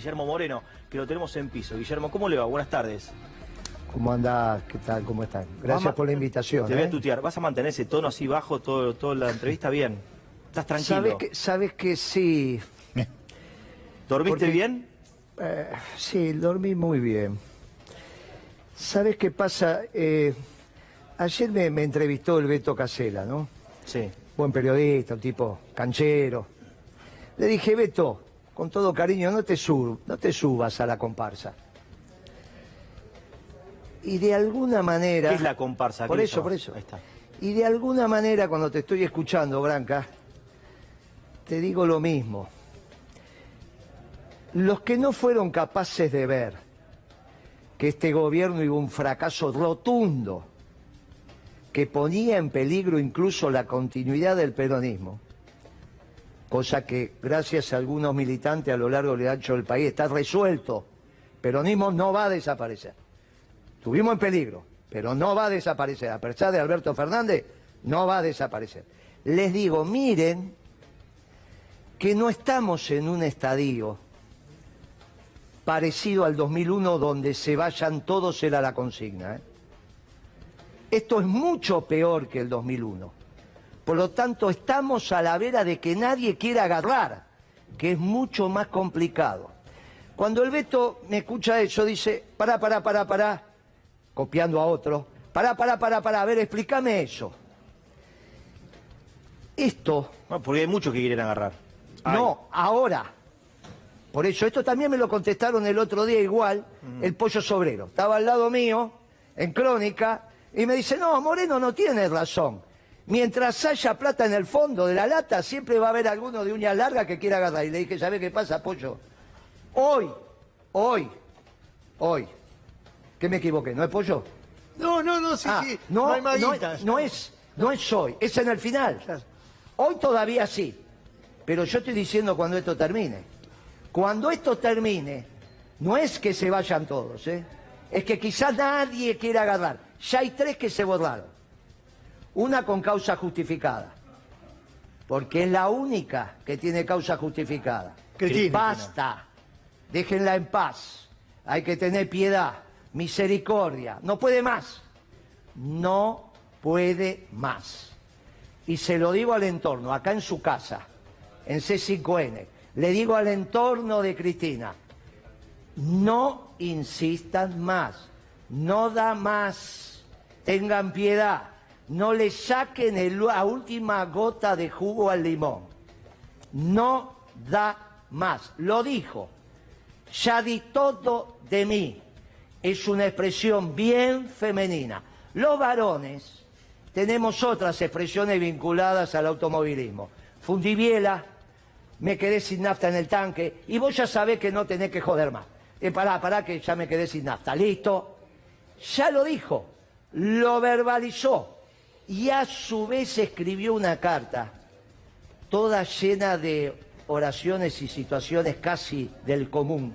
Guillermo Moreno, que lo tenemos en piso. Guillermo, ¿cómo le va? Buenas tardes. ¿Cómo andás? ¿Qué tal? ¿Cómo están? Gracias Vamos- por la invitación. Te voy a ¿eh? tutear. ¿Vas a mantener ese tono así bajo todo, toda la entrevista? Bien. ¿Estás tranquilo? ¿Sabes que, sabes que sí? ¿Dormiste porque- bien? Eh, sí, dormí muy bien. ¿Sabes qué pasa? Eh, ayer me, me entrevistó el Beto Casela, ¿no? Sí. Buen periodista, un tipo canchero. Le dije, Beto, con todo cariño, no te, sub- no te subas a la comparsa. Y de alguna manera... ¿Qué es la comparsa? ¿Qué Por eso, por eso. Ahí está. Y de alguna manera, cuando te estoy escuchando, Branca, te digo lo mismo. Los que no fueron capaces de ver que este gobierno iba un fracaso rotundo, que ponía en peligro incluso la continuidad del peronismo, cosa que gracias a algunos militantes a lo largo y ancho del país está resuelto. Peronismo no va a desaparecer. Estuvimos en peligro, pero no va a desaparecer. A pesar de Alberto Fernández, no va a desaparecer. Les digo, miren que no estamos en un estadio parecido al 2001 donde se vayan todos era la consigna. ¿eh? Esto es mucho peor que el 2001. Por lo tanto, estamos a la vera de que nadie quiera agarrar, que es mucho más complicado. Cuando el Beto me escucha eso, dice, pará, pará, pará, pará, copiando a otro, pará, pará, pará, pará, a ver, explícame eso. Esto, No, porque hay muchos que quieren agarrar. Ay, no, ahora. Por eso, esto también me lo contestaron el otro día igual, el pollo sobrero. Estaba al lado mío, en crónica, y me dice, no, Moreno no tiene razón. Mientras haya plata en el fondo de la lata, siempre va a haber alguno de uña larga que quiera agarrar. Y le dije, ¿sabe qué pasa, pollo? Hoy, hoy, hoy. ¿Qué me equivoqué? ¿No es pollo? No, no, no, sí, Ah, sí. no, hay maguitas. no es, no es hoy, es en el final. Hoy todavía sí, pero yo estoy diciendo cuando esto termine. Cuando esto termine, no es que se vayan todos, ¿eh? es que quizás nadie quiera agarrar. Ya hay tres que se borraron. Una con causa justificada, porque es la única que tiene causa justificada. Cristina. Basta, déjenla en paz. Hay que tener piedad, misericordia. No puede más. No puede más. Y se lo digo al entorno, acá en su casa, en C5N. Le digo al entorno de Cristina, no insistan más, no da más, tengan piedad, no le saquen la última gota de jugo al limón. No da más, lo dijo, ya di todo de mí. Es una expresión bien femenina. Los varones tenemos otras expresiones vinculadas al automovilismo. Fundibiela, me quedé sin nafta en el tanque y vos ya sabés que no tenés que joder más. Eh, pará, pará, que ya me quedé sin nafta. Listo. Ya lo dijo, lo verbalizó y a su vez escribió una carta toda llena de oraciones y situaciones casi del común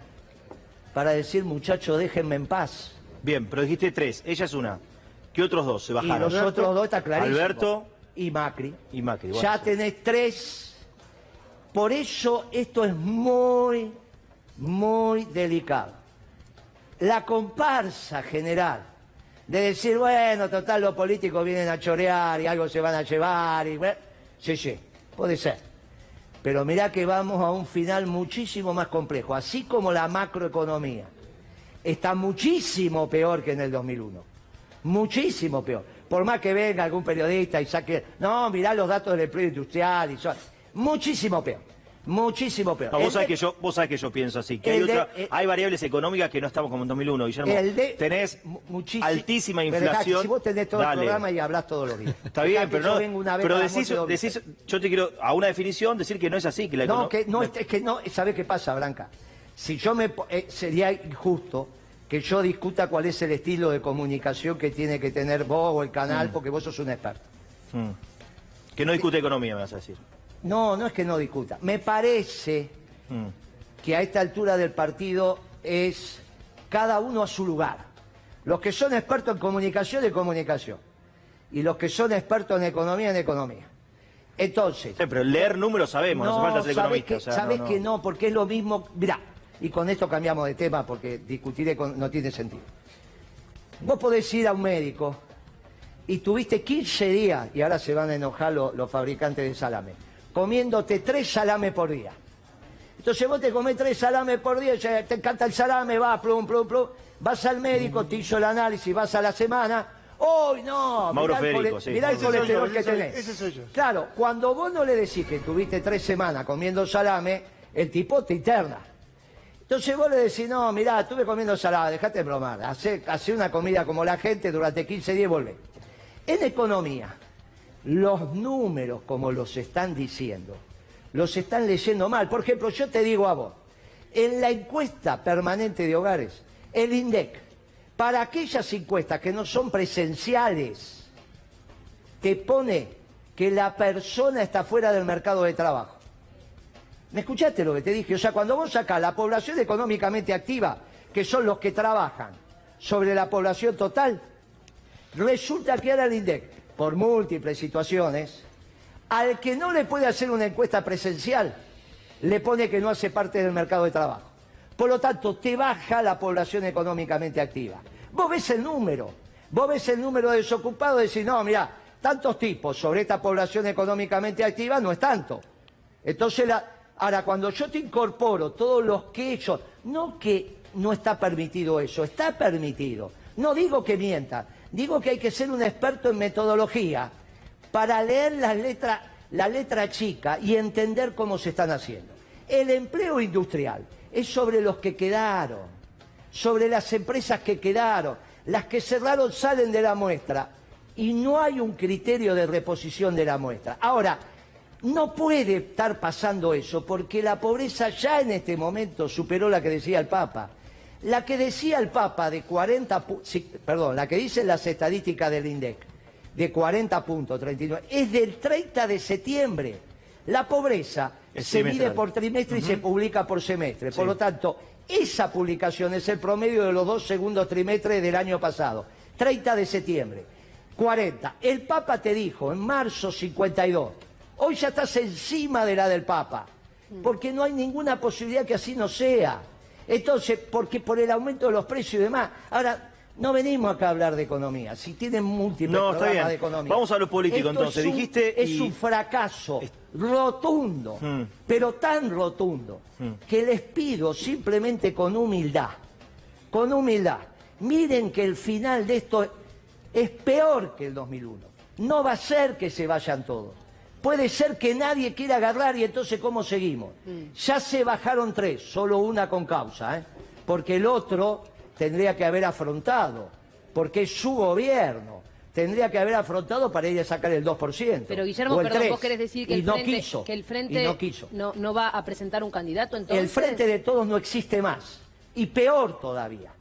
para decir, muchachos, déjenme en paz. Bien, pero dijiste tres. Ella es una. ¿Qué otros dos se Y bajaron? los otros dos está clarísimo. Alberto y Macri. y Macri. bueno, ya sí. tenés tres. Por eso esto es muy, muy delicado. La comparsa general de decir, bueno, total, los políticos vienen a chorear y algo se van a llevar. Y, bueno, sí, sí, puede ser. Pero mirá que vamos a un final muchísimo más complejo, así como la macroeconomía. Está muchísimo peor que en el 2001. Muchísimo peor. Por más que venga algún periodista y saque, no, mirá los datos del empleo industrial y son. Muchísimo peor. Muchísimo peor. No, vos, sabés de- que yo, vos sabés que yo pienso así, que hay, el de- otra- eh, hay variables económicas que no estamos como en 2001, Guillermo. el de- tenés mu- muchísimo- altísima Pero inflación. Si vos tenés todo Dale. el programa y hablás todos los días. Está bien, pero yo no. vengo una vez pero decís, yo te quiero, a una definición, decir que no es así. Que la No, que no, es, es que no, ¿sabés qué pasa, Blanca? Si yo me eh, sería injusto que yo discuta cuál es el estilo de comunicación que tiene que tener vos o el canal, porque vos sos un experto. Mm. Que no discute economía, me vas a decir. No, no es que no discuta. Me parece Mm. que a esta altura del partido es cada uno a su lugar. Los que son expertos en comunicación, de comunicación. Y los que son expertos en economía, en economía. Entonces, Sí, pero leer números sabemos, no, hace falta ser economista. que, o sea, sabés no, no. que no, porque es lo mismo. Mirá, y con esto cambiamos de tema porque discutiré con, no tiene sentido. Vos podés ir a un médico y tuviste 15 días, y ahora se van a enojar los, los fabricantes de salame, comiéndote tres salames por día. Entonces vos te comés tres salames por día, ya te encanta el salame, va, plum, plum, plum, vas al médico, te hizo el análisis, vas a la semana, ¡Uy, no! Mauro mirá el Federico, sí. mirá el colesterol yo, que soy- tenés. ese soy yo. Claro, cuando vos no le decís que tuviste tres semanas comiendo salame, el tipo te interna. Entonces vos le decís, no, mirá, estuve comiendo salame, dejate de bromar, hacé una comida como la gente durante 15 días y volvé. En economía, los números como los están diciendo, los están leyendo mal. Por ejemplo, yo te digo a vos, en la encuesta permanente de hogares, el INDEC, para aquellas encuestas que no son presenciales, te pone que la persona está fuera del mercado de trabajo. ¿Me escuchaste lo que te dije? O sea, cuando vos sacás la población económicamente activa, que son los que trabajan, sobre la población total, resulta que ahora el INDEC, por múltiples situaciones, al que no le puede hacer una encuesta presencial, le pone que no hace parte del mercado de trabajo. Por lo tanto, te baja la población económicamente activa. Vos ves el número, vos ves el número de desocupados y decís, no, mira, tantos tipos sobre esta población económicamente activa no es tanto. Entonces, ahora, cuando yo te incorporo todos los que ellos, no que no está permitido eso, está permitido. No digo que mienta, digo que hay que ser un experto en metodología para leer la letra, chica y entender cómo se están haciendo. El empleo industrial es sobre los que quedaron, sobre las empresas que quedaron, las que cerraron salen de la muestra y no hay un criterio de reposición de la muestra. Ahora, no puede estar pasando eso porque la pobreza ya en este momento superó la que decía el Papa. La que decía el Papa de 40, pu- sí, perdón, la que dicen las estadísticas del INDEC de 40 puntos, 39, es del 30 de septiembre. La pobreza Es se mide por trimestre y se publica por semestre. Por lo tanto, esa publicación es el promedio de los dos segundos trimestres del año pasado. 30 de septiembre. 40. El Papa te dijo en marzo 52. Hoy ya estás encima de la del Papa. Porque no hay ninguna posibilidad que así no sea. Entonces, porque por el aumento de los precios y demás. Ahora, no venimos acá a hablar de economía. Si tienen múltiples No, está programas bien. de economía. Vamos a lo político, Esto entonces. es un- Dijiste Es y- un fracaso rotundo, Mm. pero tan rotundo, que les pido simplemente con humildad, con humildad, miren que el final de esto es peor que el 2001. No va a ser que se vayan todos. Puede ser que nadie quiera agarrar y entonces ¿cómo seguimos? Ya se bajaron tres, solo una con causa, ¿eh? porque el otro tendría que haber afrontado, porque es su gobierno. Tendría que haber afrontado para ir a sacar el 2%. Pero Guillermo, perdón, 3, vos querés decir que y el no frente, quiso, que el frente y no quiso. no, no va a presentar un candidato entonces. El frente de todos no existe más. Y peor todavía.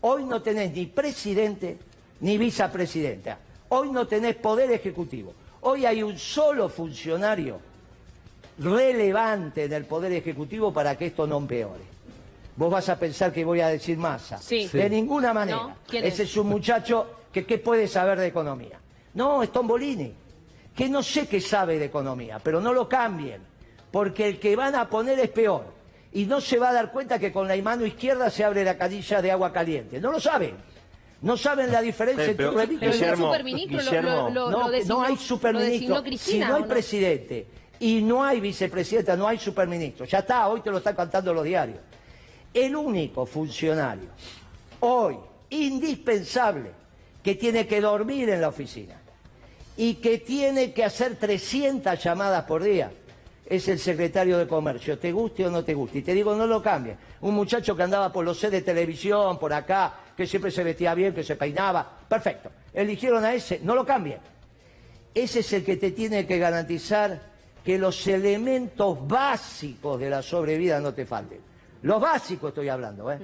Hoy no tenés ni presidente ni vicepresidenta. Hoy no tenés poder ejecutivo. Hoy hay un solo funcionario relevante en el poder ejecutivo para que esto no empeore. Vos vas a pensar que voy a decir masa. Sí. De ninguna manera. No, ¿quién Ese es? es un muchacho que ¿qué puede saber de economía. No, es Tombolini, que no sé qué sabe de economía, pero no lo cambien, porque el que van a poner es peor. Y no se va a dar cuenta que con la mano izquierda se abre la canilla de agua caliente. No lo saben. No saben la diferencia Eh, entre pero- el superministro lo- Guillermo. lo, lo, no, lo designó, no hay lo superministro. si no hay ¿o presidente y no hay vicepresidenta, no hay superministro. Ya está, hoy te lo están cantando los diarios. El único funcionario hoy indispensable que tiene que dormir en la oficina y que tiene que hacer 300 llamadas por día es el secretario de Comercio, te guste o no te guste. Y te digo, no lo cambien. Un muchacho que andaba por los sets de televisión, por acá, que siempre se vestía bien, que se peinaba, perfecto. Eligieron a ese, no lo cambien. Ese es el que te tiene que garantizar que los elementos básicos de la sobrevida no te falten. Los básicos estoy hablando, ¿eh?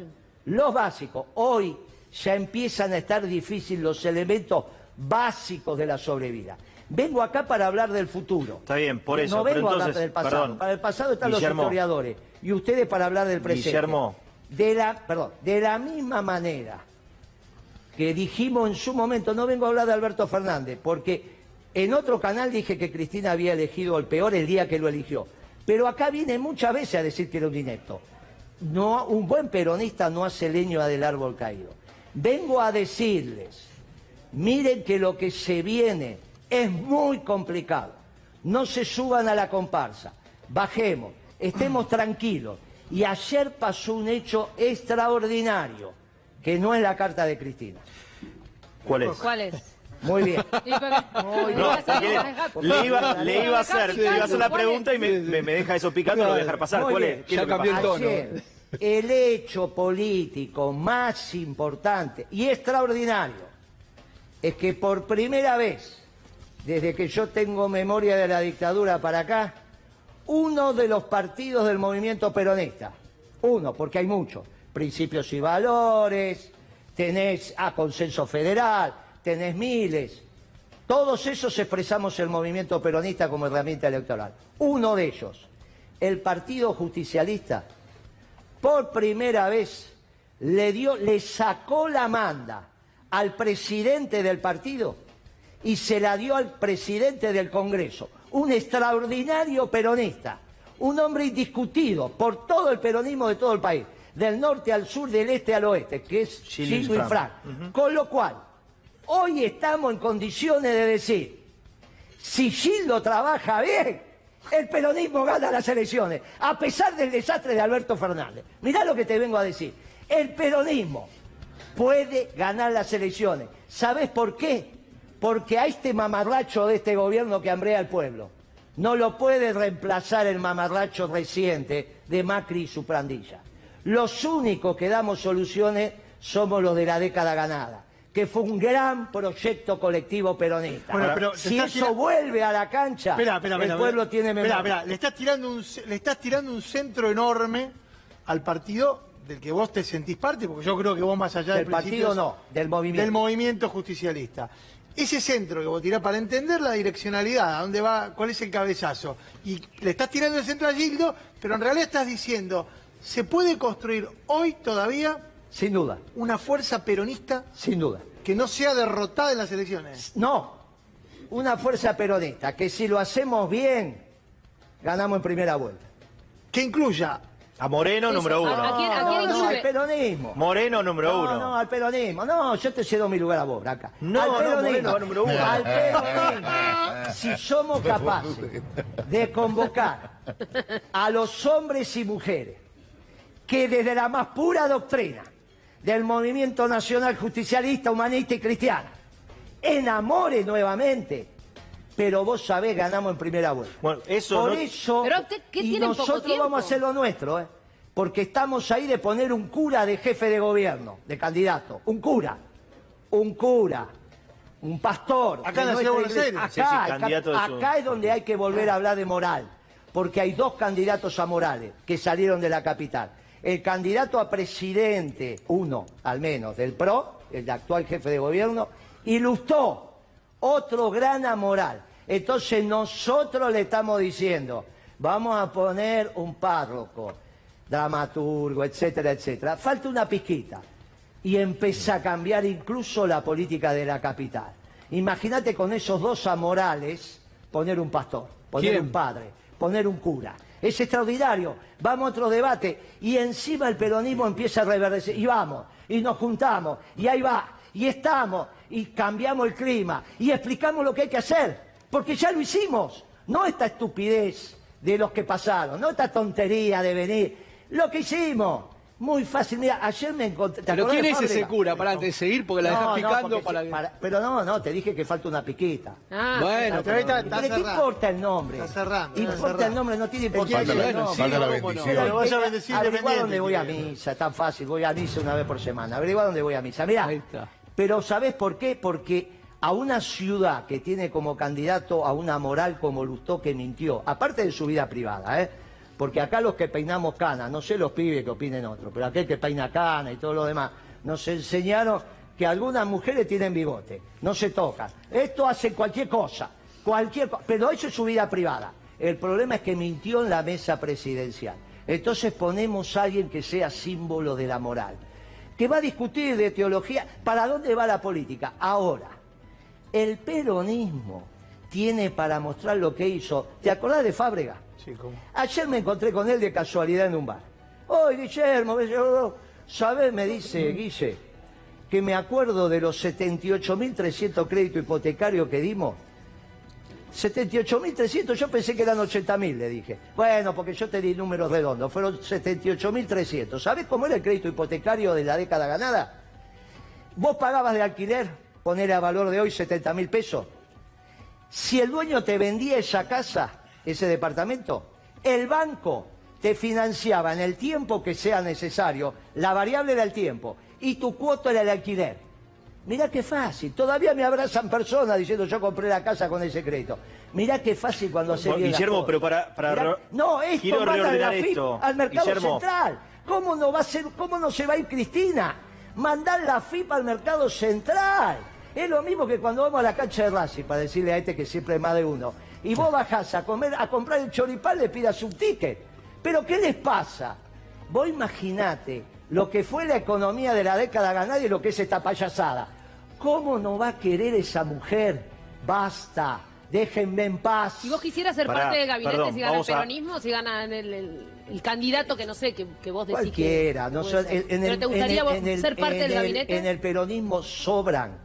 Los básicos. Hoy ya empiezan a estar difíciles los elementos básicos de la sobrevida. Vengo acá para hablar del futuro. Está bien, por eso, No pero vengo a hablar del pasado. perdón, para el pasado están Guillermo. los historiadores. Y ustedes para hablar del presente. Guillermo. De la, perdón, de la misma manera que dijimos en su momento, no vengo a hablar de Alberto Fernández, porque en otro canal dije que Cristina había elegido el peor el día que lo eligió. Pero acá viene muchas veces a decir que era un inepto. no, un buen peronista no hace leña del árbol caído. Vengo a decirles, miren que lo que se viene es muy complicado. No se suban a la comparsa, bajemos, estemos tranquilos. Y ayer pasó un hecho extraordinario, que no es la carta de Cristina. ¿Cuál es? ¿Cuál es? Muy bien. Muy No, le iba, le iba a hacer, le iba a hacer la pregunta y me, me- me deja eso picando, lo voy a dejar pasar. Muy ¿Cuál bien. es? ¿Qué es Ya lo que cambió el tono. Ayer, el hecho político más importante y extraordinario es que por primera vez, desde que yo tengo memoria de la dictadura para acá, uno de los partidos del movimiento peronista, uno, porque hay muchos, principios y valores, tenés a consenso federal, tenés miles, todos esos expresamos el movimiento peronista como herramienta electoral. Uno de ellos, el Partido Justicialista, por primera vez le dio, le sacó la manda al presidente del partido y se la dio al presidente del Congreso, un extraordinario peronista, un hombre indiscutido por todo el peronismo de todo el país, del norte al sur, del este al oeste, que es Infran. Infran. Con lo cual, hoy estamos en condiciones de decir, si Gildo trabaja bien, el peronismo gana las elecciones, a pesar del desastre de Alberto Fernández. Mirá lo que te vengo a decir. El peronismo puede ganar las elecciones. ¿Sabes por qué? Porque a este mamarracho de este gobierno que hambrea al pueblo no lo puede reemplazar el mamarracho reciente de Macri y su pandilla. Los únicos que damos soluciones somos los de la década ganada, que fue un gran proyecto colectivo peronista. Bueno, pero si eso tira- vuelve a la cancha, Espera, espera, espera, el pueblo tiene memoria. Espera, espera, le estás tirando un le estás tirando un centro enorme al partido del que vos te sentís parte, porque yo creo que vos más allá Del de partido no, del movimiento. Del movimiento justicialista. Ese centro que vos tirás para entender la direccionalidad, a dónde va, cuál es el cabezazo. Y le estás tirando el centro a Gildo, pero en realidad estás diciendo, ¿se puede construir hoy todavía Sin duda, una fuerza peronista sin duda. que no sea derrotada en las elecciones? No, una fuerza peronista que si lo hacemos bien, ganamos en primera vuelta. Que incluya A Moreno, Eso, número uno. ¿A quién, a no, quién no, al peronismo. Moreno, número No, uno. no, al peronismo. No, yo te cedo mi lugar a vos, Braca. No, al no, peronismo. Moreno número uno. Al peronismo. Si somos capaces de convocar a los hombres y mujeres que desde la más pura doctrina del movimiento nacional justicialista, humanista y cristiana, enamore nuevamente. Pero vos sabés, ganamos en primera vuelta. Bueno, eso Por no- eso, Pero, ¿qué- qué y nosotros vamos a hacer lo nuestro, ¿eh? Porque estamos ahí de poner un cura de jefe de gobierno, de candidato. Un cura. Un cura. Un pastor. Acá en de la ciudad de nuestra Buenos iglesia. Aires. Sí, sí, Acá, es donde hay que volver a hablar de moral. Porque hay dos candidatos a morales que salieron de la capital. El candidato a presidente, uno al menos, del PRO, el actual jefe de gobierno, y Lustó, otro gran amoral. Entonces nosotros le estamos diciendo, vamos a poner un párroco, dramaturgo, etcétera, etcétera. Falta una pizquita. Y empieza a cambiar incluso la política de la capital. Imagínate con esos dos amorales poner un pastor, poner ¿Quién? un padre, poner un cura. Es extraordinario. Vamos a otro debate. Y encima el peronismo empieza a reverdecer. Y vamos, y nos juntamos, y ahí va, y estamos, y cambiamos el clima, y explicamos lo que hay que hacer. Porque ya lo hicimos. No esta estupidez de los que pasaron, no esta tontería de venir. Lo que hicimos. Muy fácil. Mira, ayer me encontré. ¿te ¿Pero quién es ese cura? Para antes de seguir, porque la No, dejas no, picando para si- que... para- Pero no, no, te dije que falta una piquita. Ah, Bueno, Pero ahorita pero- está ¿Pero qué cerrado. importa el nombre? Está cerrando, está Importa cerrado. el nombre, no tiene Falta importancia la- el nombre. falta la bendición. vas a bendecir independiente, dónde voy a misa, es tan fácil, voy a misa una vez por semana. Averigua dónde voy a misa. Mirá, Ahí está. Pero ¿sabés por qué? Porque a una ciudad que tiene como candidato a una moral como Lustó que mintió, aparte de su vida privada, ¿eh? Porque acá los que peinamos cana, no sé los pibes que opinen otros, pero aquel que peina cana y todo lo demás, nos enseñaron que algunas mujeres tienen bigote, no se tocan. Esto hace cualquier cosa, cualquier pero eso es su vida privada. El problema es que mintió en la mesa presidencial. Entonces ponemos a alguien que sea símbolo de la moral, que va a discutir de teología, ¿para dónde va la política? Ahora, el peronismo tiene para mostrar lo que hizo. ¿Te acordás de Fábrega? Sí, ¿cómo? Ayer me encontré con él de casualidad en un bar. Hoy, Guillermo, me llegó, ¿sabés? Me dice Guille, que me acuerdo de los 78.300 créditos hipotecarios que dimos. 78.300, yo pensé que eran 80.000, le dije. Bueno, porque yo te di números redondos, fueron 78.300. ¿Sabés cómo era el crédito hipotecario de la década ganada? Vos pagabas de alquiler, poner a valor de hoy 70.000 pesos. Si el dueño te vendía esa casa, ese departamento, el banco te financiaba en el tiempo que sea necesario, la variable era el tiempo, y tu cuota era el alquiler. Mirá qué fácil, todavía me abrazan personas diciendo yo compré la casa con ese crédito. Mirá qué fácil cuando se Bueno, Guillermo, pero para- para Mirá- No, esto quiero reordenar la FIP esto, al mercado Guillermo. central. ¿Cómo no va a ser, cómo no se va a ir Cristina? Mandar la FIP al mercado central. Es lo mismo que cuando vamos a la cancha de Racing, para decirle a este que siempre es más de uno. Y vos bajás a comer, a comprar el choripán, le pidas un ticket. Pero ¿qué les pasa? Vos imaginate lo que fue la economía de la década ganada y lo que es esta payasada. ¿Cómo no va a querer esa mujer? Basta, déjenme en paz. Si vos quisieras ser Pará, parte del gabinete, perdón, si gana el a- peronismo, si gana el, el- el candidato que no sé, que, que vos decís Cualquiera. que no puede so- ser. en, en ¿Pero te gustaría en vos el- en el- ser parte del el- gabinete? En el peronismo sobran,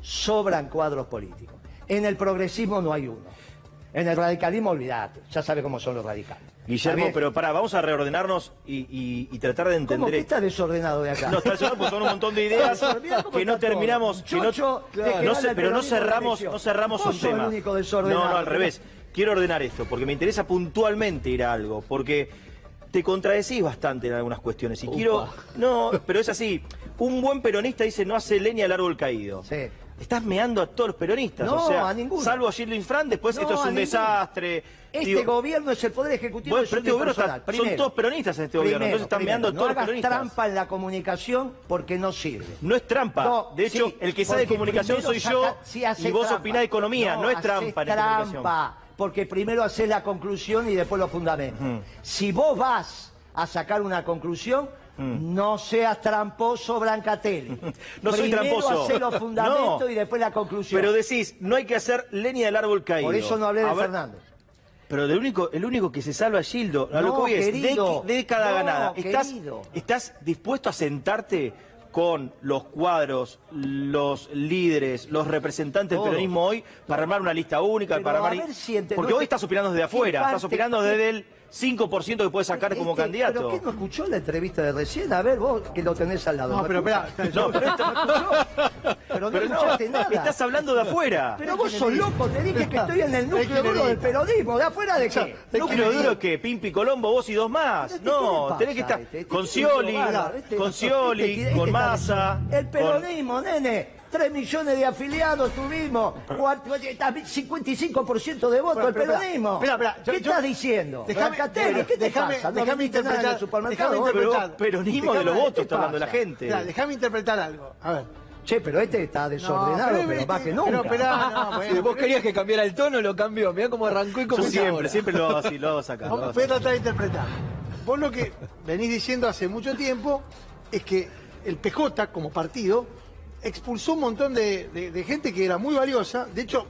sobran cuadros políticos. En el progresismo no hay uno. En el radicalismo, olvidate. Ya sabe cómo son los radicales. ¿Está Guillermo, pero pará, vamos a reordenarnos y, y- y tratar de ¿Cómo entender. que está desordenado de acá? No, está desordenado porque son un montón de ideas cómo que no terminamos. que no- Chocho no se- pero no cerramos, no cerramos un el tema. único desordenado. No, no, al revés. Quiero ordenar esto porque me interesa puntualmente ir a algo. Porque te contradecís bastante en algunas cuestiones. Y quiero. No, pero es así. Un buen peronista dice no hace leña al árbol caído. Sí. Estás meando a todos los peronistas. No, o sea, a ninguno. salvo a Gildo Infran, después No, esto es un desastre. Este Digo, gobierno es el poder ejecutivo Bueno, este gobierno está- unipersonal. son Primero. todos peronistas en este gobierno, Primero, entonces están primero, meando no todos hagas peronistas. trampa en la comunicación porque no sirve. No es trampa. No, de hecho, sí, el que sabe de comunicación primero soy yo sí y vos trampa. opinás de economía. No, es trampa en comunicación. trampa, porque primero haces la conclusión y después los fundamentos. Si vos vas a sacar una conclusión, no seas tramposo, Brancatelli. No soy primero tramposo. hacés los fundamentos No. y después la conclusión. Pero decís, no hay que hacer leña del árbol caído. Por eso no hablé de Fernando. Pero el único, el único que se salva es Gildo. A lo No, que voy es, querido. de, década No, ganada. ¿Estás, querido. ¿Estás dispuesto a sentarte con los cuadros, los líderes, los representantes del peronismo hoy para armar una lista única? Pero para a armar... ver si ente- Porque no hoy estás opinando desde ¿qué afuera, estás opinando desde el 5% que puedes sacar como candidato. ¿Pero qué no escuchó la entrevista de recién? A ver, vos que lo tenés al lado. No, pero espera, No, pero esto- Pero no Pero no, escuchaste nada. estás hablando de afuera. Pero vos sos loco, te dije que estoy en el núcleo duro del peronismo. ¿De afuera de qué? ¿El núcleo duro que Pimpi Colombo, vos y dos más? No, ¿qué le tenés que estar este? Este con Scioli, este- con Scioli, con Massa. El peronismo, nene. 3 millones de afiliados tuvimos. Cuatro- está 55% de votos pero espera, peronismo. espera, espera, yo- ¿Qué yo- estás diciendo? Déjame- Brancatelli, ¿qué te déjame- pasa? ¿No déjame interpretar, supermercado? déjame Pero interpretar. peronismo de los votos ¿qué está hablando la gente. Mirá, déjame interpretar algo. A ver. Che, pero este está desordenado, No, pero, este- más que pero nunca. esperá, no, bueno, Si vos pero- querías que cambiara el tono, lo cambió. Mirá cómo arrancó y cómo siempre, ahora. siempre lo hago así, lo hago sacar. lo hago Vamos, voy a tratar de interpretar. Vos lo que venís diciendo hace mucho tiempo es que el PJ, como partido, expulsó un montón de, gente que era muy valiosa. De hecho,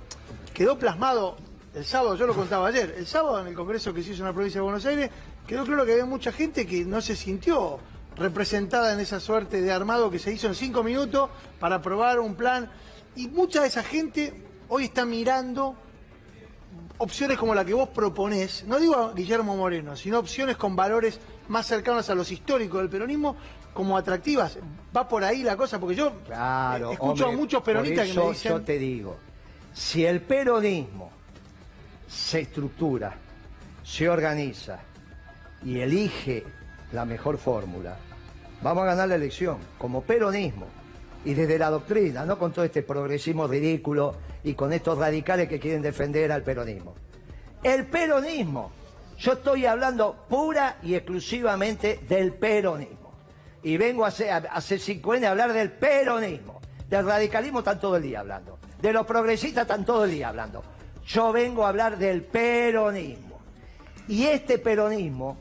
quedó plasmado el sábado, yo lo contaba ayer, el sábado en el Congreso que se hizo en la provincia de Buenos Aires, quedó claro que había mucha gente que no se sintió representada en esa suerte de armado que se hizo en cinco minutos para aprobar un plan. Y mucha de esa gente hoy está mirando opciones como la que vos proponés, no digo a Guillermo Moreno, sino opciones con valores más cercanos a los históricos del peronismo como atractivas. Va por ahí la cosa, porque yo Claro, escucho hombre, a muchos peronistas por que me eso dicen... Yo te digo, si el peronismo se estructura, se organiza y elige la mejor fórmula, vamos a ganar la elección como peronismo y desde la doctrina, no con todo este progresismo ridículo y con estos radicales que quieren defender al peronismo. El peronismo, yo estoy hablando pura y exclusivamente del peronismo. Y vengo a hacer, a hacer 50 a hablar del peronismo. Del radicalismo están todo el día hablando. De los progresistas están todo el día hablando. Yo vengo a hablar del peronismo. Y este peronismo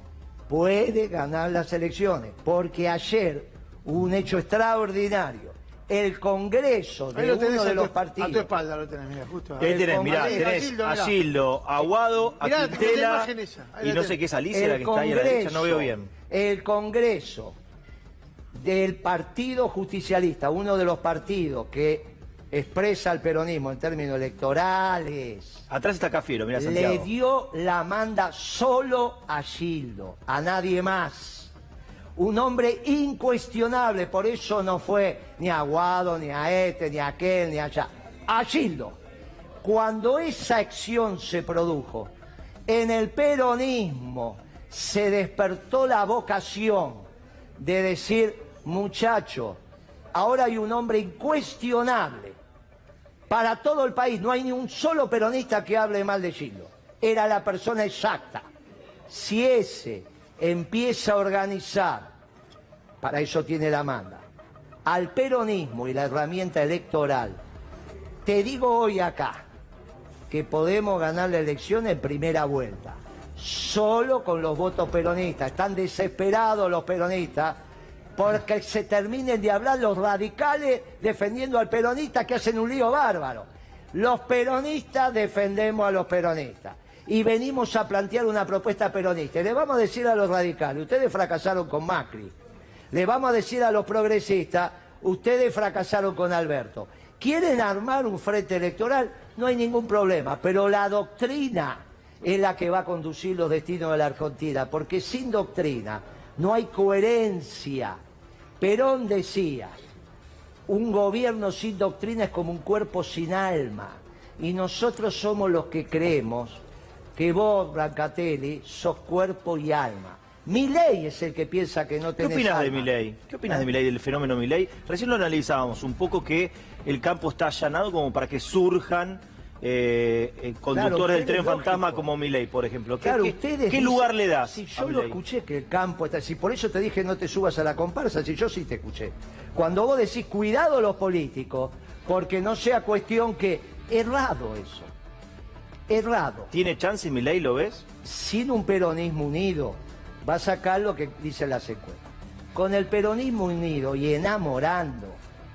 puede ganar las elecciones, porque ayer hubo un hecho extraordinario. El Congreso de uno de tu- los A tu partidos. espalda lo tenés, mira, justo. Ahí tenés, mirá, tenés a mirá. Gildo, a Aguado, a Quintela imagen esa, ahí y no sé qué es Alicia la que está ahí a la derecha, no veo bien. el Congreso del Partido Justicialista, uno de los partidos que expresa el peronismo en términos electorales, Atrás está Cafiero, mira le dio la manda solo a Gildo, a nadie más. Un hombre incuestionable, por eso no fue ni a Guado, ni a este, ni a aquel, ni allá. A Gildo. Cuando esa acción se produjo, en el peronismo se despertó la vocación de decir, muchacho, ahora hay un hombre incuestionable para todo el país. No hay ni un solo peronista que hable mal de Gildo. Era la persona exacta. Si ese empieza a organizar, para eso tiene la manda, al peronismo y la herramienta electoral, te digo hoy acá que podemos ganar la elección en primera vuelta. Solo con los votos peronistas. Están desesperados los peronistas porque se terminen de hablar los radicales defendiendo al peronista que hacen un lío bárbaro. Los peronistas defendemos a los peronistas. Y venimos a plantear una propuesta peronista. Y le vamos a decir a los radicales, ustedes fracasaron con Macri. Le vamos a decir a los progresistas, ustedes fracasaron con Alberto. ¿Quieren armar un frente electoral? No hay ningún problema, pero la doctrina es la que va a conducir los destinos de la Argentina, porque sin doctrina no hay coherencia. Perón decía, un gobierno sin doctrina es como un cuerpo sin alma. Y nosotros somos los que creemos que vos, Brancatelli, sos cuerpo y alma. Mi ley es el que piensa que no ¿Qué tenés opinas de. Milei? ¿Qué opinas de Milei, del fenómeno Milei? Recién lo analizábamos un poco que el campo está allanado como para que surjan eh, conductores Claro, del tren fantasma como Milei, por ejemplo. ¿Qué, Claro, qué- ustedes qué dicen- lugar le das Si a yo lo escuché que el campo está... Si por eso te dije no te subas a la comparsa, si yo sí te escuché. Cuando vos decís cuidado los políticos, porque no sea cuestión que... Errado eso. Errado. ¿Tiene chance Milei, lo ves? Sin un peronismo unido, va a sacar lo que dicen las encuestas. Con el peronismo unido y enamorando,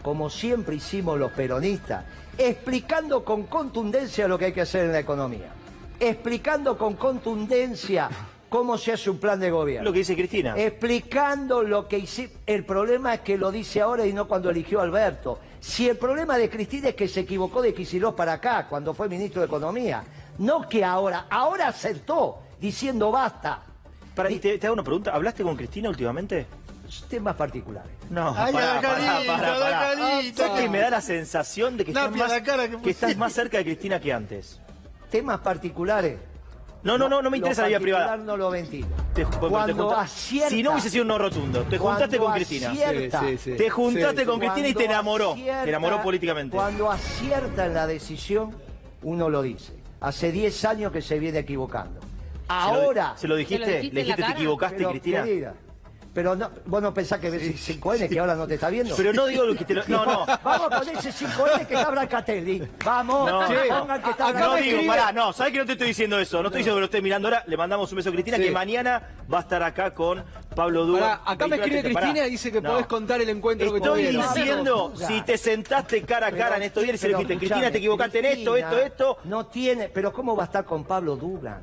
como siempre hicimos los peronistas, explicando con contundencia lo que hay que hacer en la economía, explicando con contundencia cómo se hace un plan de gobierno. Lo que dice Cristina. Explicando lo que hicimos. El problema es que lo dice ahora y no cuando eligió Alberto. Si el problema de Cristina es que se equivocó de Kicillof para acá, cuando fue ministro de Economía. No que ahora. Ahora acertó, diciendo basta. Para, y te, te hago una pregunta. ¿Hablaste con Cristina últimamente? Temas particulares. No, Ay, pará, la pará, carita, pará, la pará. carita. ¿Sabes que me da la sensación de que, estás Napia, más, la cara que que estás pusiste. más cerca de Cristina que antes? Temas particulares. No, no, no, no me interesa la vida privada. no lo ventilo. Te- te Cuando junta- acierta. Si no hubiese sido un no rotundo, te juntaste con Cristina. acierta. Sí, sí, sí. Te juntaste Sí, con Cristina y te enamoró. acierta- te enamoró políticamente. Cuando acierta en la decisión, uno lo dice. Hace 10 años que se viene equivocando. Ahora. ¿Se lo dijiste? ¿Se lo dijiste ¿Le dijiste te equivocaste, pero, Cristina? querida, pero no, vos no pensás que ves 5N que ahora no te está viendo. Pero no digo lo que te lo... No, no. Vamos con ese 5N que está Brancatelli. Vamos, No, pongan no. que está Acá No digo, pará, no, ¿sabes que no te estoy diciendo eso? No estoy diciendo que lo estés mirando ahora. Le mandamos un beso a Cristina, Sí. que mañana va a estar acá con Pablo Dugan. Pará, acá me escribe 20, pará. Cristina y dice que No. podés contar el encuentro que Estoy tuvieron. diciendo, Pero, si te sentaste cara a cara Pero- en estos días y se lo dijiste, Cristina, te equivocaste en esto, esto, esto. No tiene, pero ¿cómo va a estar con Pablo Dugan?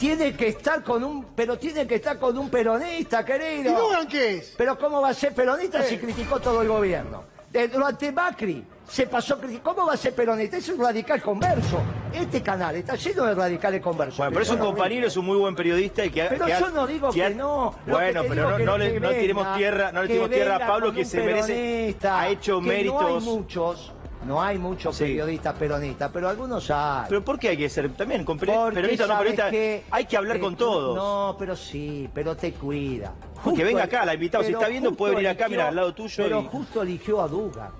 Tiene que estar con un, pero tiene que estar con un peronista, ¿Y querido. Dugan qué es? Pero ¿cómo va a ser peronista si criticó todo el gobierno? De- Durante Macri se pasó, ¿cómo va a ser peronista? Es un radical converso. Este canal está lleno de radicales conversos. Bueno, pero es un compañero, es un muy buen periodista y que ha- Pero que ha- yo no digo que ha- no. Lo Bueno, que pero no, que- no le, que no tiremos venga, tierra, no le tiremos tierra a venga Pablo que se merece, ha hecho que No hay méritos. muchos, no hay muchos Sí. periodistas peronistas, pero algunos hay. Pero ¿por qué hay que ser también con peri- Porque peronista o no peronista? que, Hay que hablar eh, con todos. No, pero sí, pero te cuida. Que venga acá, la invitamos. Si está viendo, puede venir acá, mira, al lado tuyo Pero y- justo eligió a Dugan.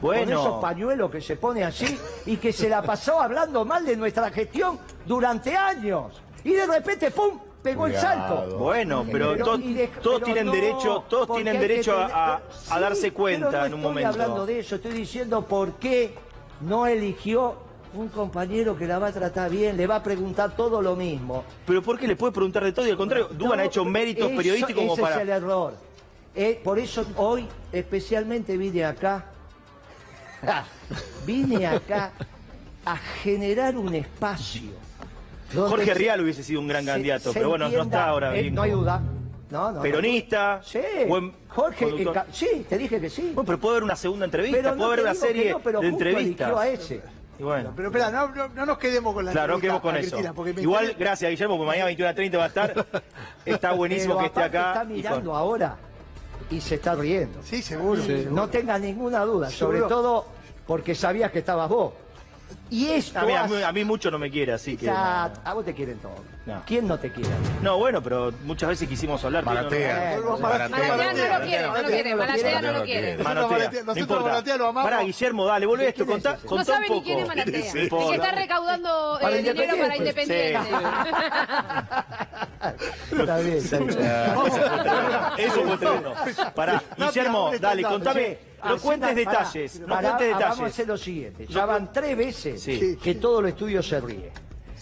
Bueno. Con esos pañuelos que se pone así y que se la pasó hablando mal de nuestra gestión durante años. Y de repente, ¡pum! Pegó el salto. Bueno, pero, to- todos pero tienen no, derecho, todos tienen derecho a, tener- a- a Sí, darse cuenta pero no en un estoy momento. hablando de eso, estoy diciendo por qué no eligió un compañero que la va a tratar bien, le va a preguntar todo lo mismo. Pero ¿por qué le puede preguntar de todo? Y al contrario, Dugan No, ha hecho méritos eso- periodísticos como ese para. es el error. Eh, por eso hoy especialmente vine acá, vine acá a generar un espacio. Jorge Rial hubiese sido un gran se- candidato, se pero bueno, no está ahora eh, bien. no hay duda, No, no. peronista, Sí. buen Jorge, eh, sí, te dije que sí. Bueno, pero puede haber una segunda entrevista, Pero no puede haber una serie no, pero de entrevistas. eligió a ese. Y bueno. Pero espera, no, no, no nos quedemos con la Claro, no quedemos con eso. Cristina, Igual, interesa- gracias Guillermo, porque mañana 21 a 30 va a estar. Está buenísimo Pero que esté acá. está y mirando con- ahora y se está riendo. Sí, seguro. No tenga ninguna duda, sobre todo porque sabías que estabas vos. Y esto A mí, a mí- a mí mucho no me quiere, así que. Ya, no. a vos te quieren todos. No. ¿Quién no te quiere? No, bueno, pero muchas veces quisimos hablar. pero no- Maratea. Maratea. Maratea. Malatea no lo quiere, no lo quiere, Maratea Malatea no lo quiere. Maratea- no nosotros. Maratea lo amamos. Pará, Guillermo, dale, volvé esto, ¿Quién es contá, ese? No contá sabe un ni quién es poco. Malatea. Sí, El que está recaudando Para eh, dinero para Independiente. Está bien, está bien. Eso fue tremendo. Pará, Guillermo, dale, contame. No cuentes detalles. No pará, cuentes Vamos a hacer lo siguiente. Ya van tres veces Sí. que todo el estudio se ríe.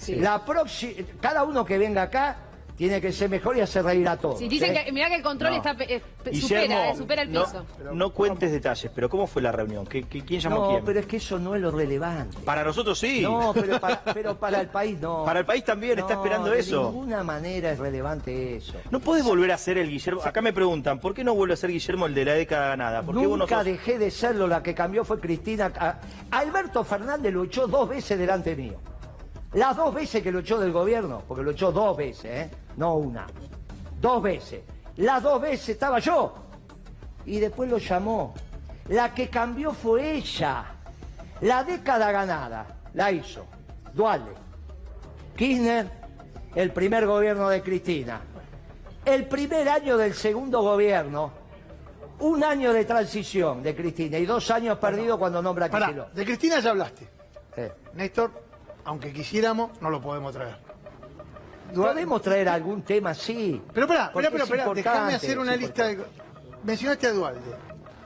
La próxima, cada uno que venga acá tiene que ser mejor y hacer reír a todos. Sí, dicen ¿eh? que, mirá que el control No. está, eh, supera, eh, supera el no- piso. No, cuentes detalles, pero ¿cómo fue la reunión? ¿Qué, qué- quién llamó a No, quién? pero es que eso no es lo relevante. Para nosotros sí. No, pero para, pero para el país no. Para el país también, está No, esperando de eso. ninguna manera es relevante eso. ¿No puedes volver a ser el Guillermo? Acá me preguntan, ¿por qué no vuelve a ser Guillermo el de la década ganada? ¿Por qué vos no Nunca sos- dejé de serlo, la que cambió fue Cristina. Alberto Fernández lo echó dos veces delante mío. Las dos veces que lo echó del gobierno, porque lo echó dos veces, ¿eh? no una. Dos veces. Las dos veces estaba yo. Y después lo llamó. La que cambió fue ella. La década ganada la hizo. Duale. Kirchner, el primer gobierno de Cristina. El primer año del segundo gobierno, un año de transición de Cristina y dos años perdidos cuando nombra a Pará, Kicillof. de Cristina ya hablaste. Eh. Néstor, aunque quisiéramos, no lo podemos traer. Podemos traer algún tema, sí. Pero espera, espera, espera, es espera, déjame hacer una lista de... Mencionaste a Dualde.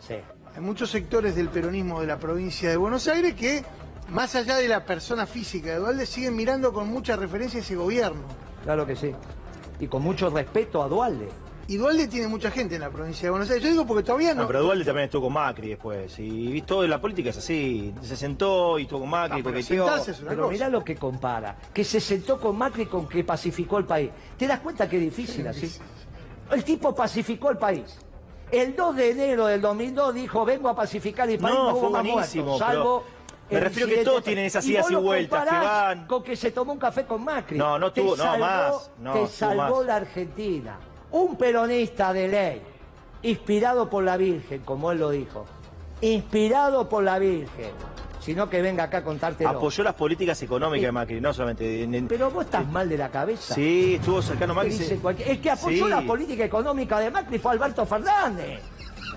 Sí. Hay muchos sectores del peronismo de la provincia de Buenos Aires que, más allá de la persona física de Dualde, siguen mirando con mucha referencia a ese gobierno. Claro que sí. Y con mucho respeto a Dualde. Y Dualde tiene mucha gente en la provincia de Buenos Aires. Yo digo porque todavía no... No, pero Dualde también estuvo con Macri después. Y viste, todo en la política es así. Se sentó y estuvo con Macri, Ah, pero es una Pero cosa. mirá lo que compara. Que se sentó con Macri con que pacificó el país. ¿Te das cuenta qué difícil así? El tipo pacificó el país. El 2 de enero del 2002 dijo, vengo a pacificar el país, No, no, hubo más muertos, salvo... pero me el refiero que todos tienen esas Y idas vos y vueltas, que van. Con que se tomó un café con Macri. No, no tuvo- no, más, no, te salvó más. la Argentina. Un peronista de ley, inspirado por la Virgen, como él lo dijo. Inspirado por la Virgen. Sino que venga acá a contártelo. Apoyó las políticas económicas de Macri, no solamente. en- en- Pero vos estás mal de la cabeza. Sí, estuvo cercano a ¿Qué Macri. cualquier- El que apoyó Sí. la política económica de Macri fue Alberto Fernández,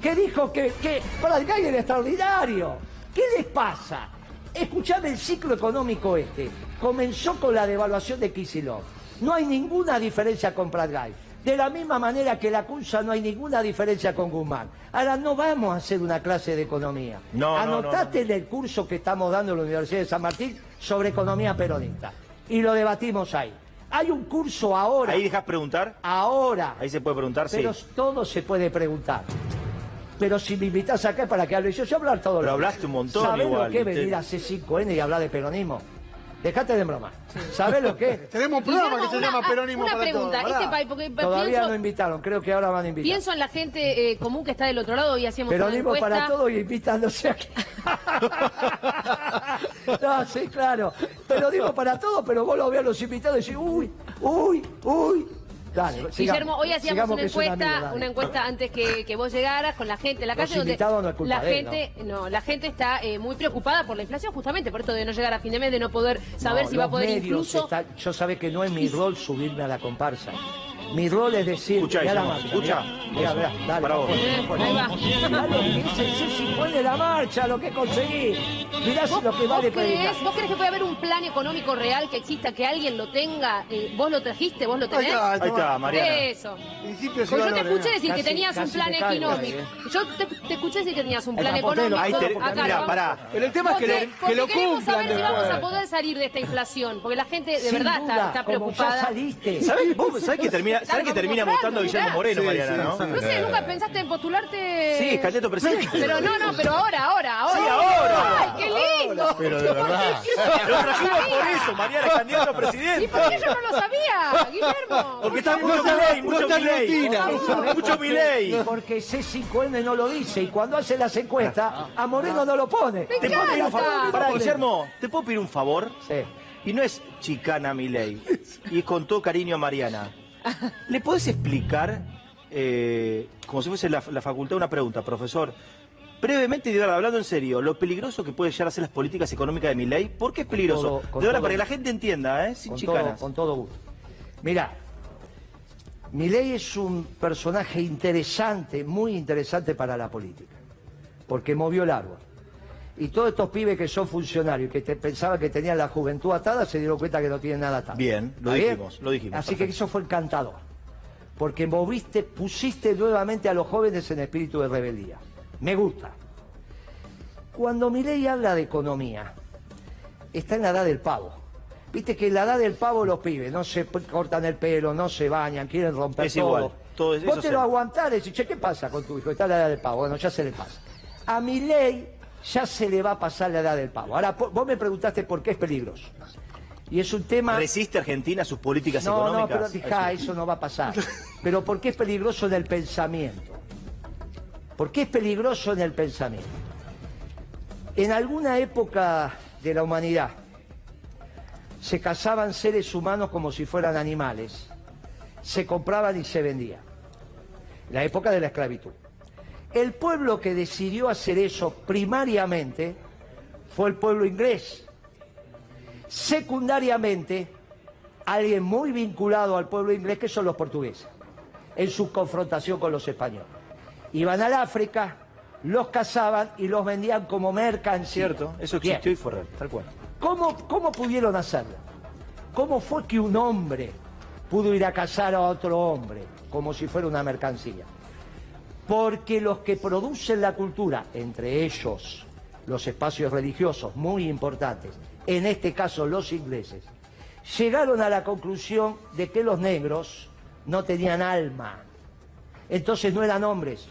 que dijo que, que para el GAI era extraordinario. ¿Qué les pasa? Escuchame el ciclo económico este. Comenzó con la devaluación de Kicillof. No hay ninguna diferencia con Pratgay. De la misma manera que la CUNSA no hay ninguna diferencia con Guzmán. Ahora no vamos a hacer una clase de economía. No, no, no, Anotate en el curso que estamos dando en la Universidad de San Martín sobre economía peronista. Y lo debatimos ahí. Hay un curso ahora. Ahí dejas preguntar. Ahora. Ahí se puede preguntar, sí. Pero todo se puede preguntar. Pero si me invitas acá para que hable yo, yo hablar todo Pero lo hablaste un montón ¿Sabés igual, lo que venir a C5N y hablar de peronismo? Dejate de broma. ¿Sabés lo que es? Tenemos un programa que se una- llama Peronismo Una para pregunta, Todos. este Pará. país, porque Todavía pienso, no invitaron, creo que ahora van a invitar. pienso en la gente eh, común que está del otro lado y hacíamos una Peronismo encuesta. para todos y invitándose aquí. no, sí, claro. Peronismo para todos, pero vos lo veas los invitados y decís, uy, uy, uy. Dale, sigamos. Guillermo, hoy hacíamos una encuesta, amigo, una encuesta antes que, que vos llegaras con la gente en la calle donde invitados no es culpa la de él, gente, ¿no? la gente está eh, muy preocupada por la inflación, justamente por esto de no llegar a fin de mes, de no poder saber No, si va a poder incluso están- yo sabe que no es mi rol subirme a la comparsa. Mi rol es decir, Escuchá, mirá la marcha, escuchá. mirá, mirá, mirá, dale, Para vos. Eh, ahí. Mirá lo que el C5 de la marcha, lo que conseguí. Mirá ¿Vos, lo que vos vale creés, predicar. ¿Vos creés que puede haber un plan económico real que exista, que alguien lo tenga? Eh, ¿Vos lo trajiste? ¿Vos lo Ahí tenés? está, Ahí está, Mariana. Eso. Pues yo te escuché decir que Casi- tenías un plan económico. ahí, Yo te, te escuché decir que tenías un plan económico. Ahí te, Acá mira, vamos. pará. Pero el tema es que, le- que porque lo queremos saber si vamos a poder salir de esta inflación, porque la gente de Sin verdad duda, está, está como ya preocupada. saliste. ¿Sabés, vos sabés que termina, ¿sabés que termina votando a Guillermo Moreno, Sí, Mariana, sí, no? sí. No sé, nunca pensaste en postularte. Sí, candidato a presidente. Pero no, no, pero ahora, ahora, ahora. Sí, ahora. Ay, qué lindo. Pero de verdad. Lo trajimos por eso, Mariana, candidato a ¿Y presidente. por qué yo no lo sabía, Guillermo? Porque está mucho Milei, mucho Milei. Mucho Milei. Porque C5N no lo dice y cuando hace las encuestas a Moreno no lo pone. ¿Te puedo pedir un favor? Pará, Guillermo, ¿te puedo pedir un favor? Sí. Y no es chicana a Milei, y es con todo cariño a Mariana. ¿Le podés explicar, eh, como si fuese la, la facultad, una pregunta, profesor? Brevemente, de verdad, hablando en serio, lo peligroso que puede llegar a ser las políticas económicas de Milei, ¿por qué es peligroso? todo- de verdad, todo- para que la gente entienda, ¿eh? Sin con todo, chicanas. con todo gusto. Mira, Milei es un personaje interesante, muy interesante para la política, porque movió el árbol. Y todos estos pibes que son funcionarios, que te, pensaban que tenían la juventud atada, se dieron cuenta que no tienen nada atado. Bien, lo ¿Está dijimos, lo dijimos, Así que eso fue encantador, porque moviste, pusiste nuevamente a los jóvenes en espíritu de rebeldía. Me gusta. Cuando Milei habla de economía, está en la edad del pavo. Viste que en la edad del pavo los pibes no se cortan el pelo, no se bañan, quieren romper Es todo. igual, todo es- Vos te lo aguantás, decís, che, ¿qué pasa con tu hijo? Está en la edad del pavo. Bueno, ya se le pasa. A Milei ya se le va a pasar la edad del pavo. Ahora, vos me preguntaste por qué es peligroso. Y es un tema... ¿Resiste Argentina sus políticas No, no, económicas? pero fijá, eso no va a pasar. Pero ¿por qué es peligroso en el pensamiento? ¿Por qué es peligroso en el pensamiento? En alguna época de la humanidad se cazaban seres humanos como si fueran animales, se compraban y se vendían. La época de la esclavitud. El pueblo que decidió hacer eso primariamente fue el pueblo inglés. Secundariamente, alguien muy vinculado al pueblo inglés que son los portugueses, en su confrontación con los españoles. Iban al África, los cazaban y los vendían como mercancía. Cierto, eso Bien. existió y fue real, tal cual. ¿Cómo, ¿Cómo pudieron hacerlo? ¿Cómo fue que un hombre pudo ir a cazar a otro hombre como si fuera una mercancía? Porque los que producen la cultura, entre ellos los espacios religiosos muy importantes, en este caso los ingleses, llegaron a la conclusión de que los negros no tenían alma. Entonces no eran hombres.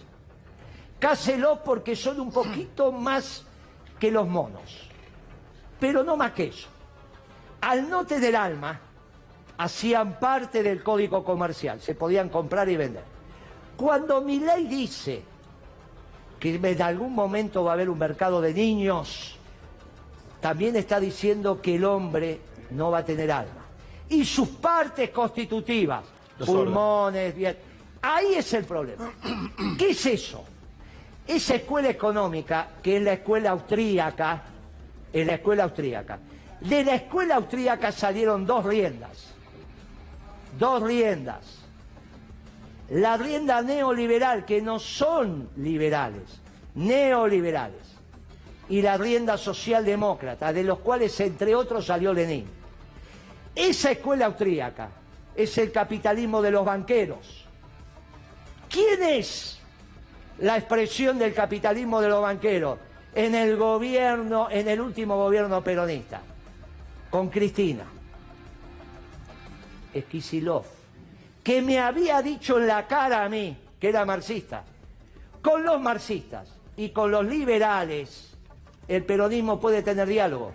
Cáselos porque son un poquito más que los monos pero no más que eso. Al no tener alma, hacían parte del código comercial, se podían comprar y vender. Cuando mi ley dice que en algún momento va a haber un mercado de niños, también está diciendo que el hombre no va a tener alma. Y sus partes constitutivas, Los pulmones, bien. Ahí es el problema. ¿Qué es eso? Esa escuela económica, que es la escuela austríaca, es la escuela austríaca. De la escuela austríaca salieron dos riendas. Dos riendas. La rienda neoliberal, que no son liberales, neoliberales. Y la rienda socialdemócrata, de los cuales entre otros salió Lenin. Esa escuela austríaca es el capitalismo de los banqueros. ¿Quién es la expresión del capitalismo de los banqueros en el gobierno, en el último gobierno peronista? Con Cristina. Esquisilov, que me había dicho en la cara a mí que era marxista. Con los marxistas y con los liberales, el peronismo puede tener diálogo.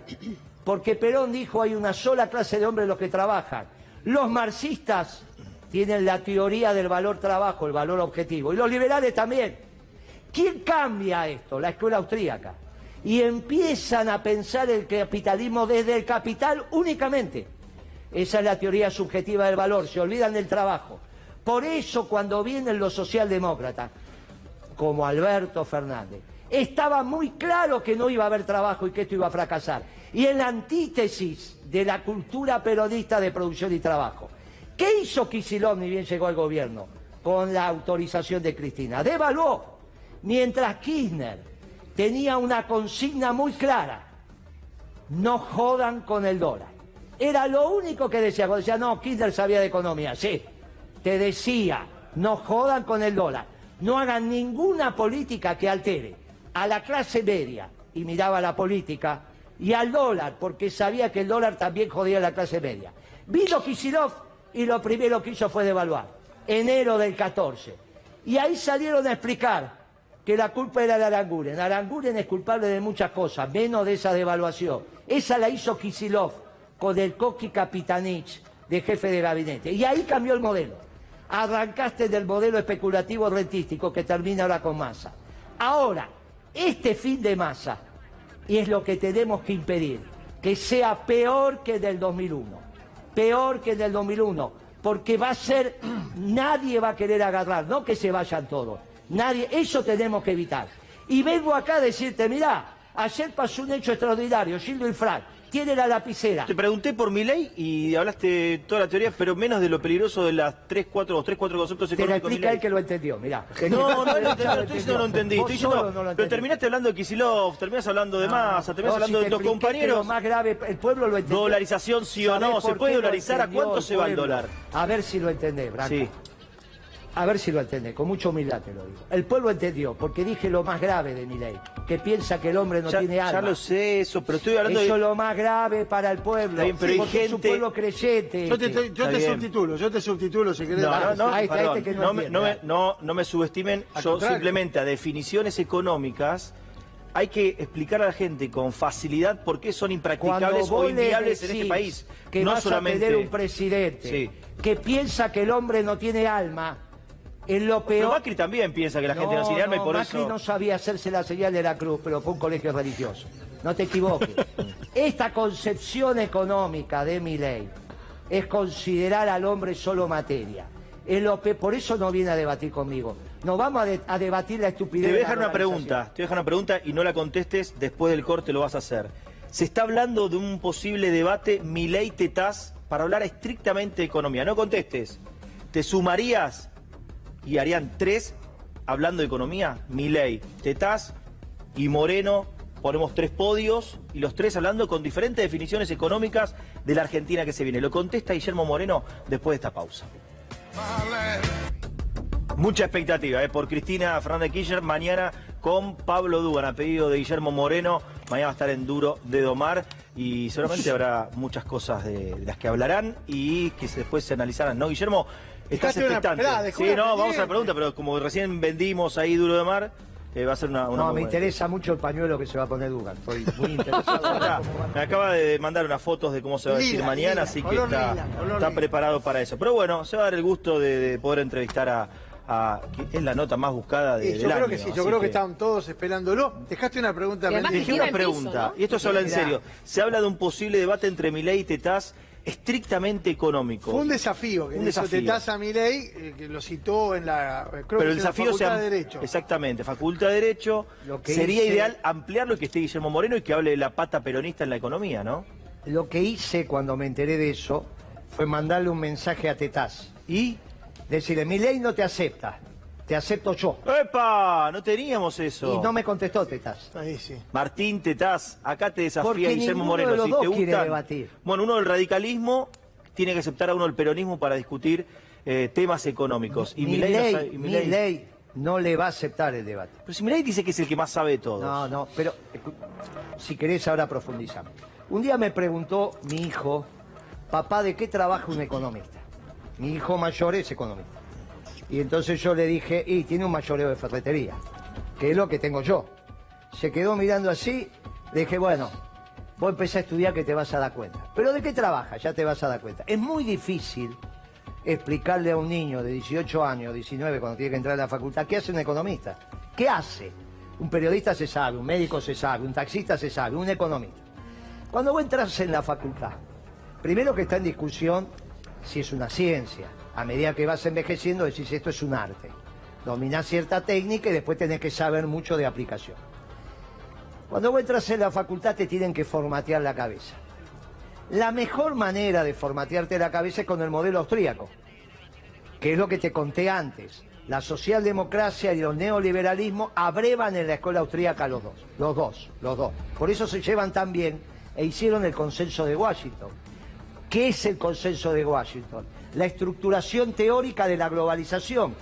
Porque Perón dijo hay una sola clase de hombres los que trabajan. Los marxistas tienen la teoría del valor trabajo, el valor objetivo. Y los liberales también. ¿Quién cambia esto? La escuela austríaca. Y empiezan a pensar el capitalismo desde el capital únicamente. Esa es la teoría subjetiva del valor, se olvidan del trabajo. Por eso cuando vienen los socialdemócratas, como Alberto Fernández, estaba muy claro que no iba a haber trabajo y que esto iba a fracasar. Y en la antítesis de la cultura peronista de producción y trabajo, ¿qué hizo Kicillof ni bien llegó al gobierno? Con la autorización de Cristina. Devaluó. Mientras Kirchner tenía una consigna muy clara, no jodan con el dólar. Era lo único que decía. Cuando decía, no, Kirchner sabía de economía. Sí, te decía, no jodan con el dólar. No hagan ninguna política que altere a la clase media. Y miraba la política y al dólar, porque sabía que el dólar también jodía a la clase media. Vino Kisilov y lo primero que hizo fue devaluar. enero del 14. Y ahí salieron a explicar que la culpa era de Aranguren. Aranguren es culpable de muchas cosas, menos de esa devaluación. Esa la hizo Kisilov con el Koki Kapitanich de jefe de gabinete. Y ahí cambió el modelo. Arrancaste del modelo especulativo rentístico que termina ahora con masa. Ahora, este fin de masa, y es lo que tenemos que impedir, que sea peor que el del 2001. Peor que el del 2001. Porque va a ser, nadie va a querer agarrar, no que se vayan todos. Nadie, eso tenemos que evitar. Y vengo acá a decirte, mirá, ayer pasó un hecho extraordinario, Gildo y Frank, tiene la lapicera. Te pregunté por mi ley y hablaste toda la teoría, pero menos de lo peligroso de las tres, cuatro, los tres, cuatro conceptos Te económicos. de explica él que lo entendió, mirá. No, no, no, no, no lo entendí. Estoy diciendo, lo pero terminaste hablando de Kisilov, terminás hablando de masa, terminás No, hablando de te que compañeros. Lo más grave, el pueblo lo entendió. Dolarización sí o ¿Sabés no, ¿se puede lo dolarizar? ¿A cuánto se va el dólar? A ver si lo entendés, Branca. Sí. A ver si lo entendés, con mucha humildad te lo digo. El pueblo entendió, porque dije lo más grave de mi ley, que piensa que el hombre no Ya, tiene alma. ya lo sé eso, pero estoy hablando Eso de... es lo más grave para el pueblo. Bien, pero porque es un pueblo creyente. Yo te, este. estoy- yo te subtitulo, yo te subtitulo si querés. No, no, no, perdón, este que no no, me, entiende, no, me, dale. no, no me subestimen, Al yo contrario. simplemente a definiciones económicas hay que explicar a la gente con facilidad por qué son impracticables o inviables en este país. Que no vas solamente... a tener un presidente Sí. que piensa que el hombre no tiene alma, es lo Pero. Macri también piensa que la gente no, tiene alma y por Macri eso... no sabía hacerse la señal de la cruz, pero fue un colegio religioso. No te equivoques. Esta concepción económica de mi ley es considerar al hombre solo materia. Es lo pe- por eso no viene a debatir conmigo. No vamos a, de- a debatir la estupidez. Te voy a de dejar una pregunta, te voy a dejar una pregunta y no la contestes, después del corte lo vas a hacer. Se está hablando de un posible debate Milei-Tetaz para hablar estrictamente de economía. No contestes. ¿Te sumarías y harían tres hablando de economía? Milei, Tetaz y Moreno. Ponemos tres podios y los tres hablando con diferentes definiciones económicas de la Argentina que se viene. Lo contesta Guillermo Moreno después de esta pausa. Mucha expectativa ¿eh? por Cristina Fernández Kirchner mañana con Pablo Dugan, a pedido de Guillermo Moreno. Mañana va a estar en Duro de Domar y seguramente habrá muchas cosas de, las que hablarán y que después se analizarán. ¿No, Guillermo? Estás una- expectante. dejó sí, una no, vamos a la pregunta, pero como recién vendimos ahí Duro de Domar, eh, va a ser una, una No, me buena. interesa mucho el pañuelo que se va a poner Dugan. Estoy muy interesado. Me acaba de mandar unas fotos de cómo se va a vestir mañana, lila, así que está, lila, preparado para eso. Pero bueno, se va a dar el gusto de, de poder entrevistar a, a- que es la nota más buscada de, Sí, del yo creo año, que sí, yo creo que, estaban todos esperándolo. Dejaste una pregunta. Dejé que una piso, pregunta, ¿no? y esto se habla en serio. Se habla de un posible debate entre Milei y Tetaz estrictamente económico. Fue un desafío que Un hizo desafío. Tetaz a Milei, eh, que lo citó en la, creo Pero que el es en la desafío Facultad de Derecho. Exactamente, Facultad de Derecho. Lo que Sería hice- ideal ampliarlo y que esté Guillermo Moreno y que hable de la pata peronista en la economía, ¿no? Lo que hice cuando me enteré de eso fue mandarle un mensaje a Tetaz. Y. Decirle, mi ley no te acepta, te acepto yo. ¡Epa! No teníamos eso. Y no me contestó Tetaz. Ahí sí. Martín Tetaz, acá te desafía Porque Guillermo Moreno. de los si dos te debatir. Bueno, uno del radicalismo tiene que aceptar a uno del peronismo para discutir eh, temas económicos. Y mi no ley, sabe- y mi ley no le va a aceptar el debate. Pero si Milei dice que es el que más sabe de todos. No, no, pero si querés ahora profundizamos. Un día me preguntó mi hijo, papá, ¿de qué trabaja un economista? Mi hijo mayor es economista. Y entonces yo le dije, y tiene un mayoreo de ferretería, que es lo que tengo yo. Se quedó mirando así, le dije, bueno, vos empecé a estudiar que te vas a dar cuenta. ¿Pero de qué trabaja? Ya te vas a dar cuenta. Es muy difícil explicarle a un niño de 18 años, 19, cuando tiene que entrar a la facultad, ¿qué hace un economista? ¿Qué hace? Un periodista se sabe, un médico se sabe, un taxista se sabe, un economista. Cuando vos entras en la facultad, primero que está en discusión si es una ciencia. A medida que vas envejeciendo decís esto es un arte. Dominás cierta técnica y después tenés que saber mucho de aplicación. Cuando vos entras en la facultad te tienen que formatear la cabeza. La mejor manera de formatearte la cabeza es con el modelo austríaco, que es lo que te conté antes. La socialdemocracia y los neoliberalismos abrevan en la escuela austríaca los dos, los dos, los dos. Por eso se llevan tan bien e hicieron el consenso de Washington. ¿Qué es el consenso de Washington? La estructuración teórica de la globalización.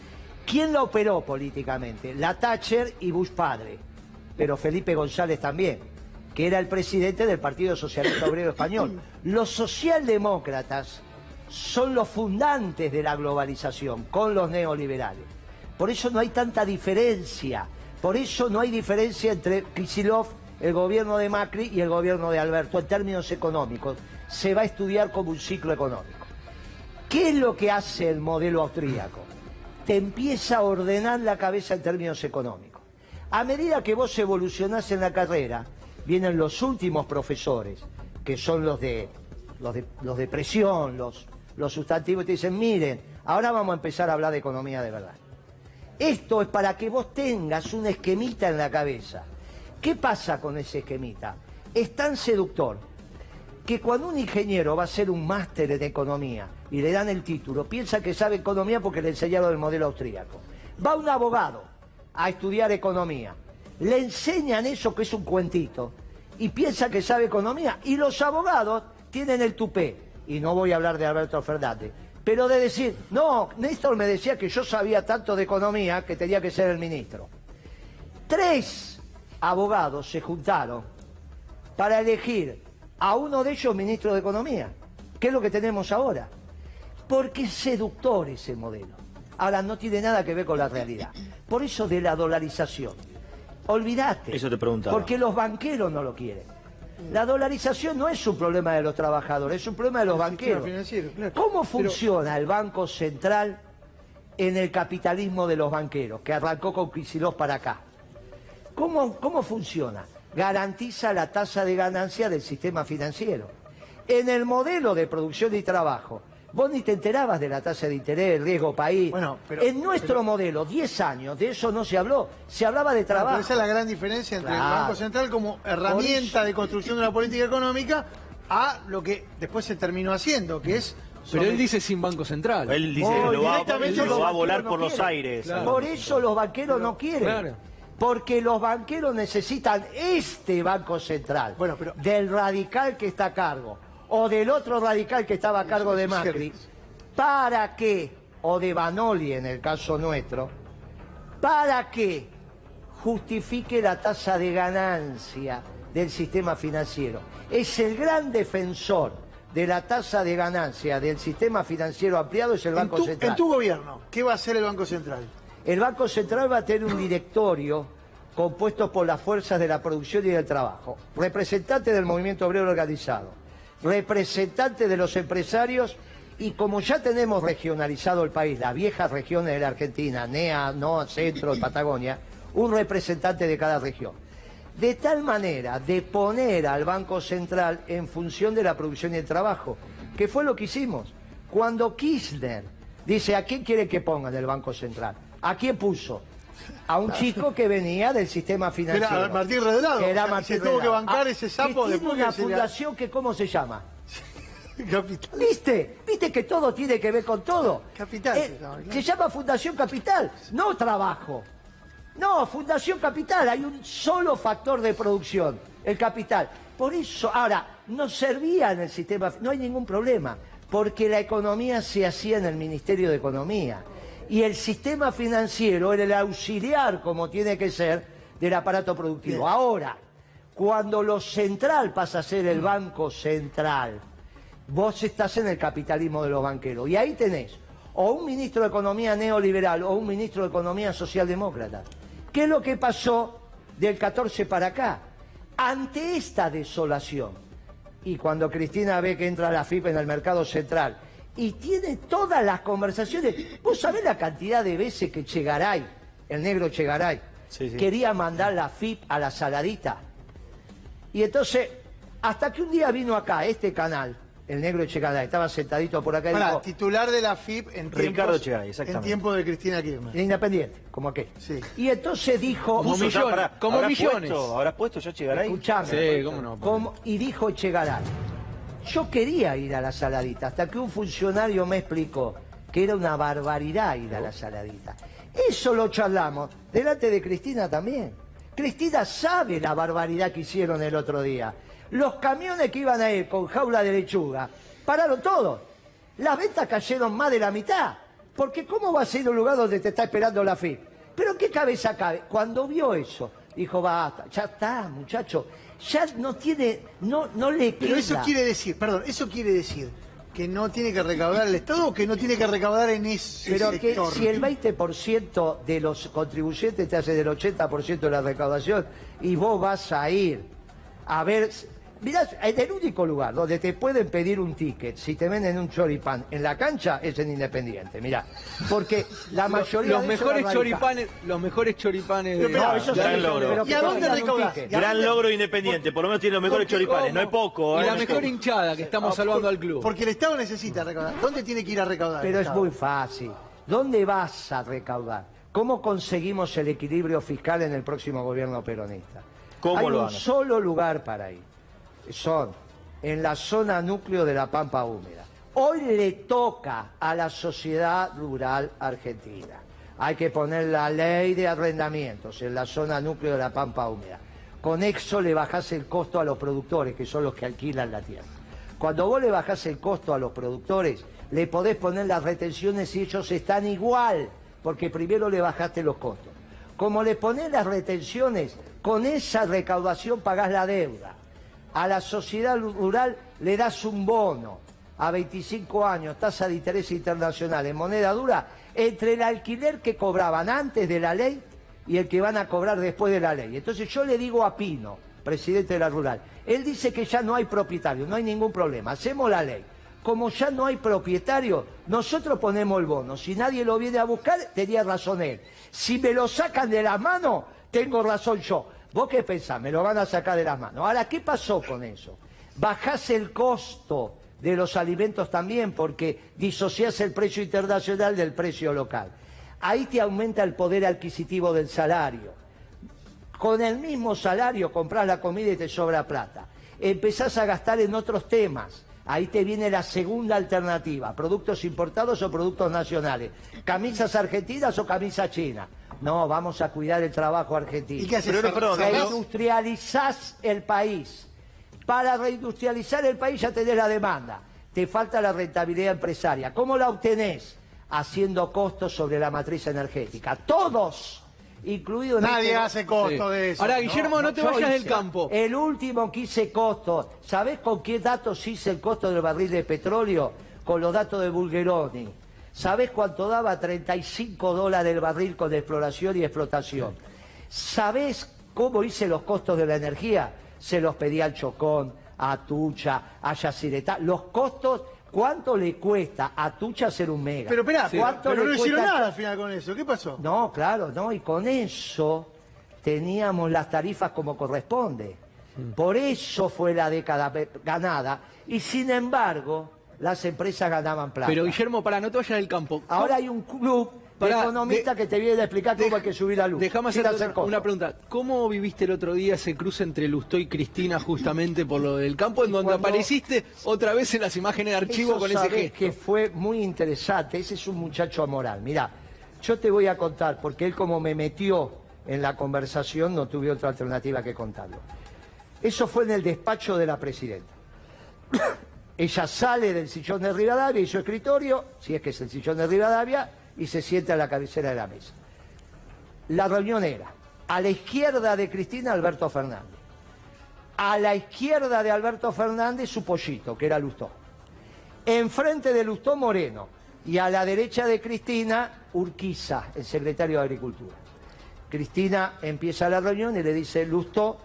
¿Quién la operó políticamente? La Thatcher y Bush padre, pero Felipe González también, que era el presidente del Partido Socialista Obrero Español. Los socialdemócratas son los fundantes de la globalización con los neoliberales. Por eso no hay tanta diferencia. Por eso no hay diferencia entre Kicillof, el gobierno de Macri y el gobierno de Alberto en términos económicos. Se va a estudiar como un ciclo económico. ¿Qué es lo que hace el modelo austríaco? Te empieza a ordenar la cabeza en términos económicos. A medida que vos evolucionás en la carrera, vienen los últimos profesores, que son los de, los de, presión, los, los sustantivos, y te dicen, miren, ahora vamos a empezar a hablar de economía de verdad. Esto es para que vos tengas un esquemita en la cabeza. ¿Qué pasa con ese esquemita? Es tan seductor que cuando un ingeniero va a hacer un máster en economía y le dan el título, piensa que sabe economía porque le enseñaron el modelo austríaco. Va un abogado a estudiar economía, le enseñan eso que es un cuentito y piensa que sabe economía y los abogados tienen el tupé, y no voy a hablar de Alberto Fernández, pero de decir, no, Néstor me decía que yo sabía tanto de economía que tenía que ser el ministro. Tres abogados se juntaron para elegir a uno de ellos ministro de Economía, que es lo que tenemos ahora. Porque es seductor ese modelo. Ahora no tiene nada que ver con la realidad. Por eso de la dolarización. Olvídate. Eso te preguntaba. Porque los banqueros no lo quieren. La dolarización no es un problema de los trabajadores, es un problema de los El banqueros. claro. ¿Cómo Pero- funciona el Banco Central en el capitalismo de los banqueros, que arrancó con Kicillof para acá? ¿Cómo, ¿Cómo funciona? Garantiza la tasa de ganancia del sistema financiero. En el modelo de producción y trabajo, vos ni te enterabas de la tasa de interés, riesgo país. Bueno, pero- en nuestro modelo, 10 años, de eso no se habló. Se hablaba de Pero trabajo. esa es la gran diferencia entre el. Banco Central como herramienta eso- de construcción de una política económica a lo que después se terminó haciendo, que es... Pero él dice sin Banco Central. Él dice Oh, que lo va, directamente lo los va a volar no por los aires. Claro. Por eso los banqueros no quieren. claro. Porque los banqueros necesitan este Banco Central. Bueno, pero- Del radical que está a cargo. O del otro radical que estaba a cargo de Macri. Para que, o de Banoli en el caso nuestro, para que justifique la tasa de ganancia del sistema financiero. Es el gran defensor de la tasa de ganancia del sistema financiero ampliado, es el Banco tu, Central. en tu gobierno, ¿qué va a hacer el Banco Central? El Banco Central va a tener un directorio compuesto por las fuerzas de la producción y del trabajo, representante del movimiento obrero organizado, representante de los empresarios y como ya tenemos regionalizado el país, las viejas regiones de la Argentina, NEA, NOA, Centro, Patagonia, un representante de cada región. De tal manera de poner al Banco Central en función de la producción y el trabajo, que fue lo que hicimos. Cuando Kirchner dice, ¿a quién quiere que pongan el Banco Central? ¿A quién puso? A un chico que venía del sistema financiero. Era Martín Redrado, era Martín se tuvo que bancar Ah, ese sapo que tiene después una fundación que, ¿cómo se llama? Capital. ¿Viste? ¿Viste que todo tiene que ver con todo? Capital Eh, se llama Fundación Capital, no trabajo. No, Fundación Capital, hay un solo factor de producción, el capital. Por eso, ahora, no servía en el sistema, no hay ningún problema, porque la economía se hacía en el Ministerio de Economía. Y el sistema financiero era el auxiliar, como tiene que ser, del aparato productivo. Bien. Ahora, cuando lo central pasa a ser el Banco Central, vos estás en el capitalismo de los banqueros. Y ahí tenés o un ministro de Economía neoliberal o un ministro de Economía socialdemócrata. ¿Qué es lo que pasó del 14 para acá? Ante esta desolación, y cuando Cristina ve que entra la FIP en el mercado central y tiene todas las conversaciones, vos sabés la cantidad de veces que Chegaray, el negro Chegaray, Sí, sí. quería mandar la FIP a la saladita. Y entonces, hasta que un día vino acá, este canal, el negro Echegaray, estaba sentadito por acá y Pará, dijo, titular de la FIP en Ricardo tiempos, Echegaray, en exactamente. tiempo de Cristina Kirchner. independiente, como aquel. Sí. Y entonces dijo, Como ya, millones, como ¿habrás millones. Puesto, ¿Habrás puesto ya Chegaray? escuchame, Sí, cómo no. como- y dijo Echegaray, yo quería ir a la saladita, hasta que un funcionario me explicó que era una barbaridad ir a la saladita. Eso lo charlamos delante de Cristina también. Cristina sabe la barbaridad que hicieron el otro día. Los camiones que iban a ir con jaula de lechuga pararon todos. Las ventas cayeron más de la mitad. Porque ¿cómo va a ser un lugar donde te está esperando la FIP? Pero ¿en qué cabeza cabe? Cuando vio eso, dijo, basta, ya está, muchacho. Ya no tiene, no, no le queda. Pero eso quiere decir, perdón, eso quiere decir que no tiene que recaudar el Estado o que no tiene que recaudar en ese Pero que si el 20% de los contribuyentes te hace del 80% de la recaudación y vos vas a ir a ver... Mirá, en el único lugar donde te pueden pedir un ticket si te venden un choripán en la cancha es en Independiente, mirá. Porque la mayoría Los de ellos mejores es choripanes, los mejores choripanes de, No, eso de gran sí, logro. pero ¿Y a dónde recaudás? ticket. ¿Y a Gran logro independiente, por lo menos tiene los mejores choripanes. cómo? No es poco, Y ¿eh? la es mejor hinchada que estamos salvando al club. Porque el Estado necesita recaudar. ¿Dónde tiene que ir a recaudar? Pero es muy fácil. ¿Dónde vas a recaudar? ¿Cómo conseguimos el equilibrio fiscal en el próximo gobierno peronista? ¿Cómo Hay lo un solo lugar para ir. Son en la zona núcleo de la Pampa Húmeda. Hoy le toca a la sociedad rural argentina. Hay que poner la ley de arrendamientos en la zona núcleo de la Pampa Húmeda. Con eso le bajás el costo a los productores, que son los que alquilan la tierra. Cuando vos le bajás el costo a los productores, le podés poner las retenciones y ellos están igual, porque primero le bajaste los costos. Como le ponés las retenciones, con esa recaudación pagás la deuda. A la sociedad rural le das un bono a 25 años, tasa de interés internacional en moneda dura, entre el alquiler que cobraban antes de la ley y el que van a cobrar después de la ley. Entonces yo le digo a Pino, presidente de la rural, él dice que ya no hay propietario, no hay ningún problema, hacemos la ley. Como ya no hay propietario, nosotros ponemos el bono. Si nadie lo viene a buscar, tenía razón él. Si me lo sacan de las manos, tengo razón yo. ¿Vos qué pensás? Me lo van a sacar de las manos. Ahora, ¿qué pasó con eso? Bajás el costo de los alimentos también porque disociás el precio internacional del precio local. Ahí te aumenta el poder adquisitivo del salario. Con el mismo salario compras la comida y te sobra plata. Empezás a gastar en otros temas. Ahí te viene la segunda alternativa, productos importados o productos nacionales. Camisas argentinas o camisas chinas. No, vamos a cuidar el trabajo argentino. ¿Y qué haces? Reindustrializás el país. Para reindustrializar el país ya tenés la demanda. Te falta la rentabilidad empresaria. ¿Cómo la obtenés? Haciendo costos sobre la matriz energética. Todos, incluido en Nadie este- hace costo Sí. de eso. Ahora, Guillermo, no, te vayas del campo. El último que hice costo. ¿Sabés con qué datos hice el costo del barril de petróleo? Con los datos de Bulgeroni. ¿Sabés cuánto daba? 35 dólares el barril con exploración y explotación. ¿Sabés cómo hice los costos de la energía? Se los pedí al Chocón, a Tucha, a Yacyretá. Los costos, ¿cuánto le cuesta a Tucha hacer un mega? Pero espera, ¿Cuánto pero le no hicieron cuesta- nada al final con eso. ¿Qué pasó? no, claro, no, y con eso teníamos las tarifas como corresponde. Por eso fue la década ganada, y sin embargo, las empresas ganaban plata. Pero Guillermo, para, no te vayas del campo. Ahora hay un club economistas de- que te viene a explicar cómo hay que subir la luz. Hacerte hacer una, pregunta. ¿Cómo viviste el otro día ese cruce entre Lustó y Cristina justamente por lo del campo, en donde cuando- apareciste otra vez en las imágenes de archivo con ese gesto? que fue muy interesante. Ese es un muchacho amoral. Mirá, yo te voy a contar, porque él como me metió en la conversación, no tuve otra alternativa que contarlo. Eso fue en el despacho de la presidenta. Ella sale del sillón de Rivadavia y su escritorio, si es que es el sillón de Rivadavia, y se sienta a la cabecera de la mesa. La reunión era a la izquierda de Cristina Alberto Fernández. A la izquierda de Alberto Fernández su pollito, que era Lustó. Enfrente de Lustó Moreno. Y a la derecha de Cristina Urquiza, el secretario de Agricultura. Cristina empieza la reunión y le dice, Lustó,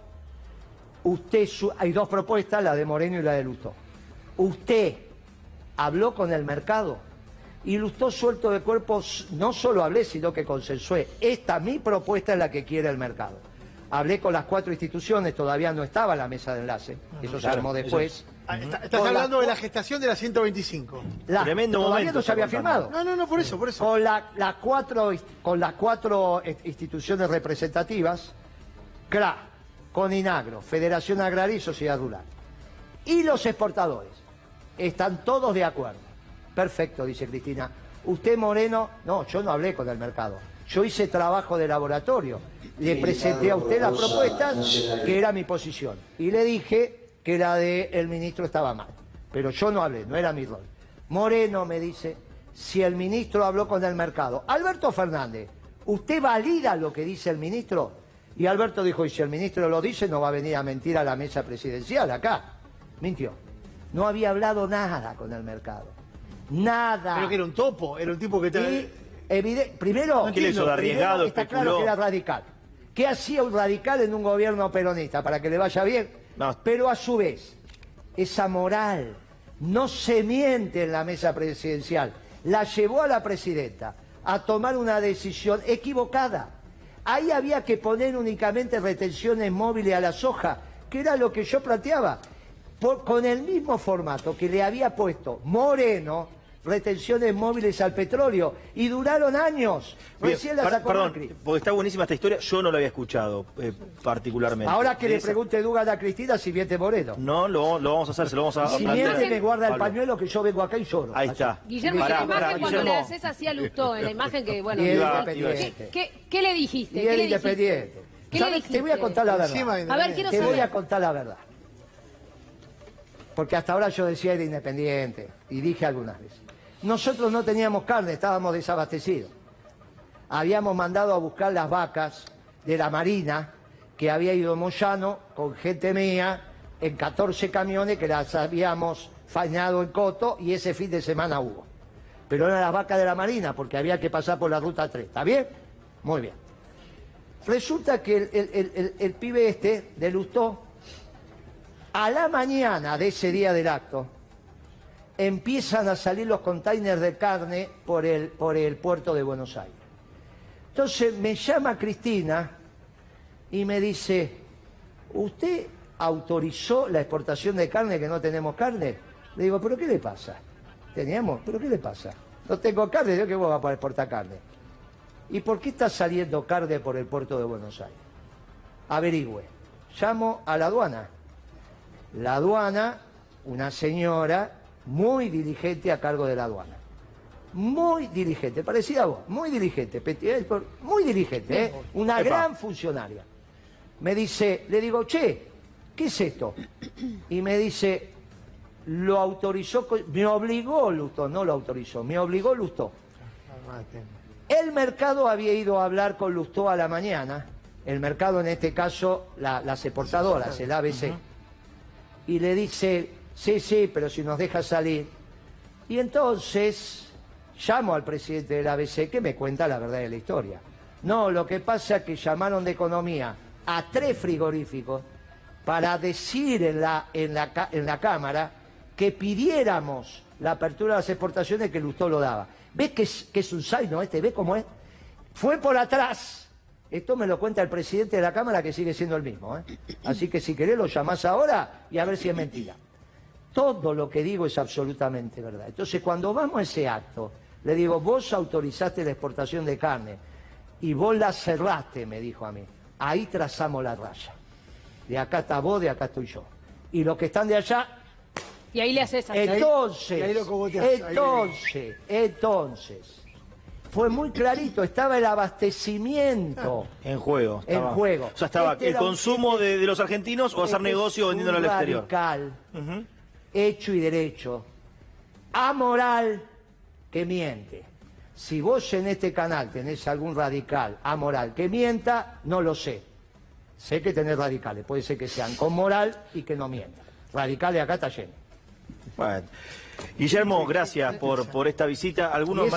usted, hay dos propuestas, la de Moreno y la de Lustó. Usted habló con el mercado y Lustó suelto de cuerpos, no solo hablé, sino que consensué. Esta mi propuesta es la que quiere el mercado. Hablé con las cuatro instituciones, todavía no estaba la mesa de enlace, eso se claro, armó eso después. Ah, está- estás Con la- hablando de la gestación de la 125. La- Tremendo todavía momento no se había firmado. No, no, no, por eso, por eso. Con, la- las cuatro, con las cuatro eh, instituciones representativas, CRA, Coninagro, Federación Agraria y Sociedad Rural. Y los exportadores. Están todos de acuerdo. Perfecto, dice Cristina. Usted, Moreno, no, yo no hablé con el mercado. Yo hice trabajo de laboratorio. Le presenté a usted las propuestas, que era mi posición. Y le dije que la del ministro estaba mal. Pero yo no hablé, no era mi rol. Moreno me dice, si el ministro habló con el mercado. Alberto Fernández, ¿usted valida lo que dice el ministro? Y Alberto dijo, y si el ministro lo dice, no va a venir a mentir a la mesa presidencial acá. Mintió. No había hablado nada con el mercado. Nada. Pero que era un topo, era un tipo que te... Y, evide- primero, ¿Qué le hizo de arriesgado, primero está especuló? claro que era radical. ¿Qué hacía un radical en un gobierno peronista? Para que le vaya bien. No. Pero a su vez, esa moral no se miente en la mesa presidencial. La llevó a la presidenta a tomar una decisión equivocada. Ahí había que poner únicamente retenciones móviles a la soja, que era lo que yo planteaba. Por- con el mismo formato que le había puesto Moreno, retenciones móviles al petróleo, y duraron años. Bien, Recién la sacó perdón, Macri. porque está buenísima esta historia, yo no la había escuchado eh, particularmente. Ahora que le esa- pregunte Dugan a Cristina si miente Moreno. No, lo, lo vamos a hacer, se lo vamos a, Si miente, me guarda el Pablo. pañuelo que yo vengo acá y lloro. Ahí está. Guillermo, Pará, la imagen pará, cuando le haces así a Lustó, en la imagen que, bueno, Y independiente. ¿qué, qué, qué le dijiste? Y ¿Qué él le dijiste? independiente. ¿Qué le ¿Sabes? Te voy a contar la verdad. Encima A ver, quiero Te voy a contar la verdad. Porque hasta ahora yo decía era independiente y dije algunas veces. Nosotros no teníamos carne, estábamos desabastecidos. Habíamos mandado a buscar las vacas de la Marina que había ido Moyano con gente mía en 14 camiones que las habíamos fañado en Coto y ese fin de semana hubo. Pero eran las vacas de la Marina porque había que pasar por la ruta 3. ¿Está bien? Muy bien. Resulta que el, pibe este de Lustó, a la mañana de ese día del acto, empiezan a salir los containers de carne por el, por el puerto de Buenos Aires. Entonces me llama Cristina y me dice, ¿usted autorizó la exportación de carne que no tenemos carne? Le digo, ¿pero qué le pasa? Teníamos, ¿pero qué le pasa? No tengo carne, ¿yo qué voy a poder exportar carne? ¿Y por qué está saliendo carne por el puerto de Buenos Aires? Averigüe. Llamo a la aduana. La aduana, una señora muy diligente a cargo de la aduana. Muy diligente, parecida a vos, muy diligente, eh, muy diligente, ¿eh? una Epa. gran funcionaria. Me dice, le digo, che, ¿qué es esto? Y me dice, lo autorizó, me obligó Lustó, no lo autorizó, me obligó Lustó. El mercado había ido a hablar con Lustó a la mañana, el mercado en este caso, la- las exportadoras, el ABC, y le dice, sí, sí, pero si nos deja salir. Y entonces llamo al presidente del ABC que me cuenta la verdad de la historia. No, lo que pasa es que llamaron de economía a tres frigoríficos para decir en la, en la, en la Cámara que pidiéramos la apertura de las exportaciones que Lustó lo daba. ¿Ves que es, que es un zaino este? ¿Ves cómo es? Fue por atrás. Esto me lo cuenta el presidente de la Cámara que sigue siendo el mismo. ¿eh? Así que si querés lo llamás ahora y a ver si es mentira. Todo lo que digo es absolutamente verdad. Entonces, cuando vamos a ese acto, le digo, vos autorizaste la exportación de carne y vos la cerraste, me dijo a mí. Ahí trazamos la raya. De acá está vos, de acá estoy yo. Y los que están de allá, Y ahí le haces así. entonces, y ahí lo cogoteás, ahí entonces, entonces, fue muy clarito, estaba el abastecimiento. En juego. En juego. O sea, estaba Este el consumo de, de los argentinos o hacer Este negocio vendiéndolo al exterior. radical, Ujú. Hecho y derecho, amoral, que miente. Si vos en este canal tenés algún radical amoral que mienta, no lo sé. Sé que tenés radicales, puede ser que sean con moral y que no mientan. Radicales acá está lleno. Bueno. Guillermo, gracias por, por esta visita. ¿Algunos ¿Lo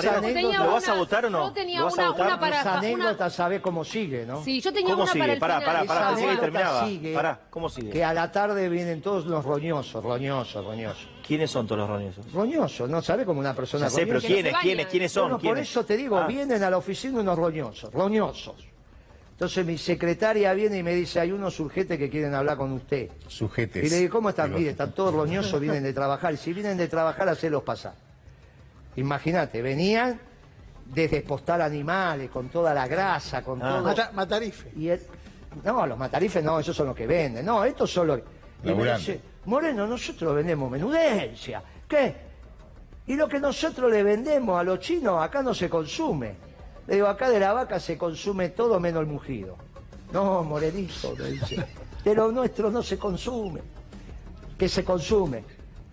vas a votar o no? yo tenía ¿Lo vas a una- votar? una para- Esa una- anécdota sabe cómo sigue, ¿no? Sí, yo tenía ¿Cómo una sigue? para el Pará, final. pará, pará, que terminaba. sigue, Pará, ¿cómo sigue? Que a la tarde vienen todos los roñosos, roñosos, roñosos. ¿Quiénes son todos los roñosos? Roñosos, ¿no sabe como una persona Ya sé, pero? ¿quiénes, quiénes, quiénes son? Bueno, por eso te digo, Ah. vienen a la oficina unos roñosos, roñosos. Entonces mi secretaria viene y me dice, hay unos urgentes que quieren hablar con usted. Sujetes. Y le digo, ¿cómo están? Digo, Mire, están todos roñosos, vienen de trabajar. Y si vienen de trabajar, hacerlos pasar. Imagínate, venían de despostar animales, con toda la grasa, con Ah. todo... Mata- Matarife. Y él- no, los matarifes no, esos son los que venden. No, estos son los... Y me dice, Moreno, nosotros vendemos menudencia. ¿Qué? Y lo que nosotros le vendemos a los chinos acá no se consume. Le digo, acá de la vaca se consume todo menos el mugido. No, Morenito, me dice. De lo nuestro no se consume. Que se consume.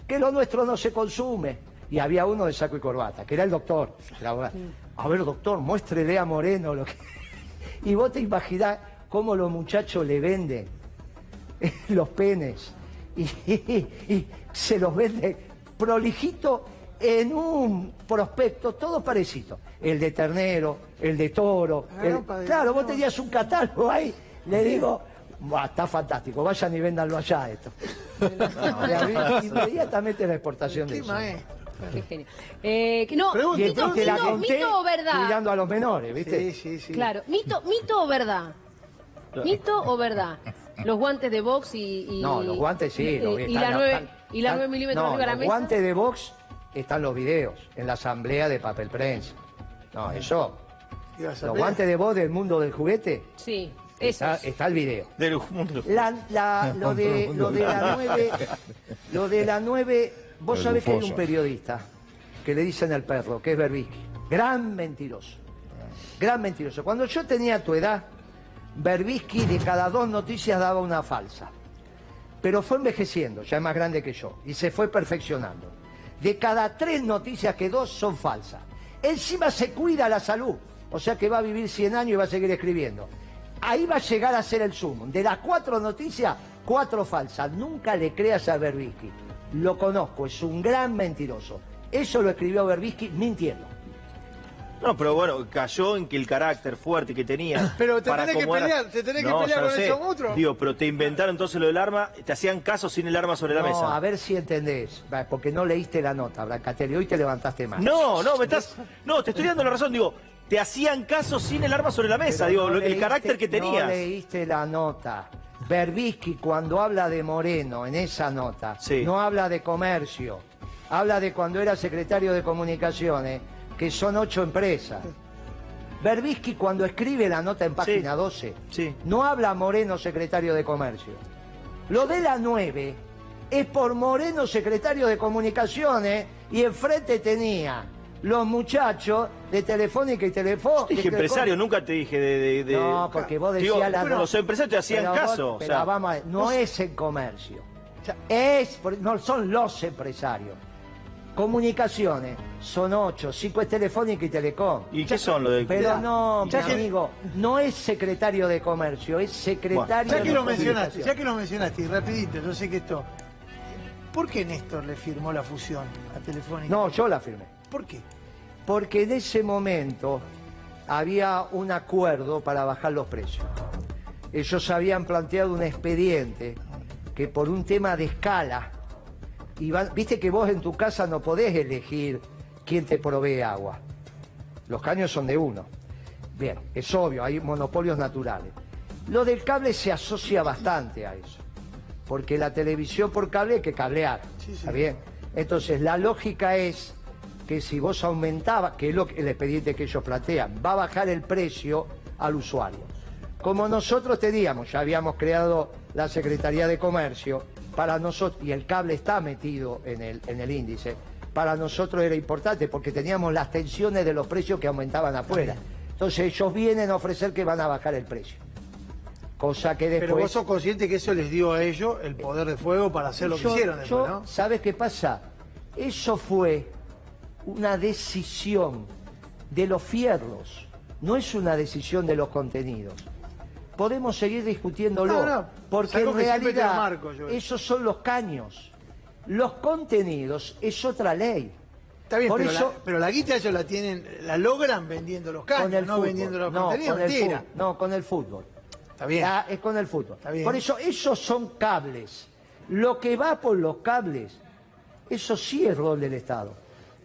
Que lo nuestro no se consume. Y había uno de saco y corbata, que era el doctor. A ver, doctor, muéstrele a Moreno lo que... Y vos te imaginás cómo los muchachos le venden los penes. Y, y- se los vende prolijito en un prospecto, todo parecido. El de ternero, el de toro. Ah, el- claro, vos tenías un catálogo ahí. Le digo, "Buah, está fantástico, vayan y véndanlo allá esto. No, y abrí inmediatamente la exportación de eso. maestro. Qué genio. Eh, que no, Pregunta, Y mito, te la mito- conté mito o verdad. cuidando a los menores, ¿viste? Sí, sí, sí. Claro, mito, mito o verdad. ¿Mito o verdad? Los guantes de box y. y- No, los guantes sí. Y, los y están- la 9, están- y la están- 9 milímetros no, arriba de la los mesa. guantes de box están los videos en la asamblea de papel prensa. No, eso. Los guantes de box del mundo del juguete, Sí, eso. está, está el video. Del mundo. La, la- lo, de, lo de la 9, lo de la 9, vos El sabés que hay un periodista que le dicen al perro, que es Berbisky, gran mentiroso, gran mentiroso. Cuando yo tenía tu edad, Berbisky de cada dos noticias daba una falsa, pero fue envejeciendo, ya es más grande que yo, y se fue perfeccionando. De cada tres noticias que dos son falsas. Encima se cuida la salud, o sea que va a vivir 100 años y va a seguir escribiendo. Ahí va a llegar a ser el sumo. De las cuatro noticias, cuatro falsas. Nunca le creas a Berbisky. Lo conozco, es un gran mentiroso. Eso lo escribió Berbisky mintiendo. No, pero bueno, cayó en que el carácter fuerte que tenía. Pero te para tenés que cómo era- pelear, te tenés que No, pelear con esos otros. Digo, pero te inventaron entonces lo del arma, te hacían caso sin el arma sobre la No, mesa. a ver si entendés, porque no leíste la nota, Brancatelli. Hoy te levantaste mal. No, no, me estás. No, te estoy dando la razón, digo, te hacían caso sin el arma sobre la mesa, Pero digo, no el leíste- carácter que tenías. No leíste la nota. Berbisky, cuando habla de Moreno en esa nota, Sí. no habla de comercio. Habla de cuando era secretario de comunicaciones, que son ocho empresas. Berbisky, cuando escribe la nota en página Sí. 12, Sí. no habla Moreno, secretario de comercio. Lo de la 9 es por Moreno, secretario de comunicaciones, y enfrente tenía los muchachos de Telefónica y Telefónica. Dije empresario, nunca te dije de. de- de- No, porque vos decías Digo, la bueno, Los empresarios te hacían Pero vos- caso. o sea, vamos a ver, no es en comercio. Es, no son los empresarios. Comunicaciones son ocho, cinco es Telefónica y Telecom. ¿Y qué son lo de.? Pero no, mi Ya que- amigo, no es secretario de comercio, es secretario Ya que de lo mencionaste, ya que lo mencionaste, y rapidito, yo sé que esto. ¿Por qué Néstor le firmó la fusión a Telefónica? No, yo la firmé. ¿Por qué? Porque en ese momento había un acuerdo para bajar los precios. Ellos habían planteado un expediente que por un tema de escala, iban- viste que vos en tu casa no podés elegir quién te provee agua. Los caños son de uno. Bien, es obvio, hay monopolios naturales. Lo del cable se asocia bastante a eso. Porque la televisión por cable hay que cablear. Sí, sí. ¿Está bien? Entonces, la lógica es que si vos aumentabas, que es lo el expediente que ellos plantean, va a bajar el precio al usuario. Como nosotros teníamos, ya habíamos creado la Secretaría de Comercio, para nosotros, y el cable está metido en el, en el índice, para nosotros era importante porque teníamos las tensiones de los precios que aumentaban afuera. Entonces ellos vienen a ofrecer que van a bajar el precio. Cosa que después... Pero vos sos consciente que eso les dio a ellos el poder de fuego para hacer lo que Yo- hicieron después, yo- ¿no? ¿Sabes qué pasa? Eso fue una decisión de los fierros, no es una decisión de los contenidos. Podemos seguir discutiéndolo, No, no, porque saco en realidad marco esos son los caños. Los contenidos es otra ley. Está bien, Por pero, eso- la, pero la guita ellos la tienen, la logran vendiendo los con caños, el no fútbol. vendiendo los no, contenidos. con el Mentira. fútbol. No, con el fútbol. Está bien. Es con el fútbol. Está bien. Por eso, esos son cables. Lo que va por los cables, eso sí es rol del Estado.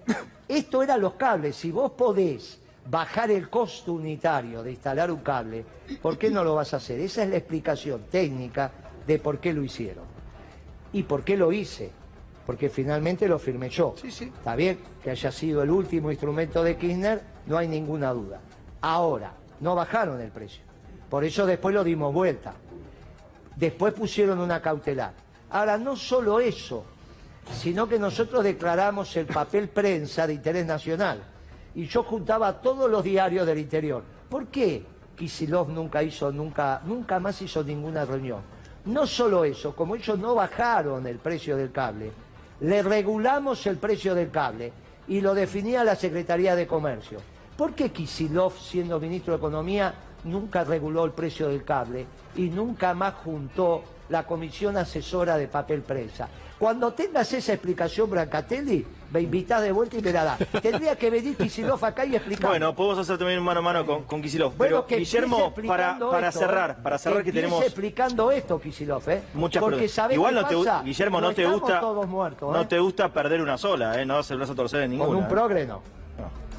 Esto eran los cables. Si vos podés bajar el costo unitario de instalar un cable, ¿por qué no lo vas a hacer? Esa es la explicación técnica de por qué lo hicieron. ¿Y por qué lo hice? Porque finalmente lo firmé yo. Sí, sí. Está bien que haya sido el último instrumento de Kirchner, no hay ninguna duda. Ahora, no bajaron el precio. Por eso después lo dimos vuelta. Después pusieron una cautelar. Ahora, no solo eso, sino que nosotros declaramos el papel prensa de interés nacional. Y yo juntaba todos los diarios del interior. ¿Por qué Kisilov nunca hizo, nunca, nunca más hizo ninguna reunión? No solo eso, como ellos no bajaron el precio del cable, le regulamos el precio del cable y lo definía la Secretaría de Comercio. ¿Por qué Kisilov, siendo ministro de Economía, nunca reguló el precio del cable y nunca más juntó la comisión asesora de papel prensa. Cuando tengas esa explicación, Brancatelli, me invitás de vuelta y me la das. Tendría que venir Kicillof acá y explicar. Bueno, podemos hacer también mano a mano con, con. Bueno, Pero, que Guillermo, para, para esto, cerrar, ¿eh? para cerrar que empiece tenemos explicando esto, Kicillof, ¿eh? muchas Porque preguntas. ¿sabés Igual no te, pasa? Guillermo, no, te gusta, todos muertos, no ¿eh? te gusta perder una sola, ¿eh? No el brazo a torcer en ninguna. Con un ¿eh? progre no.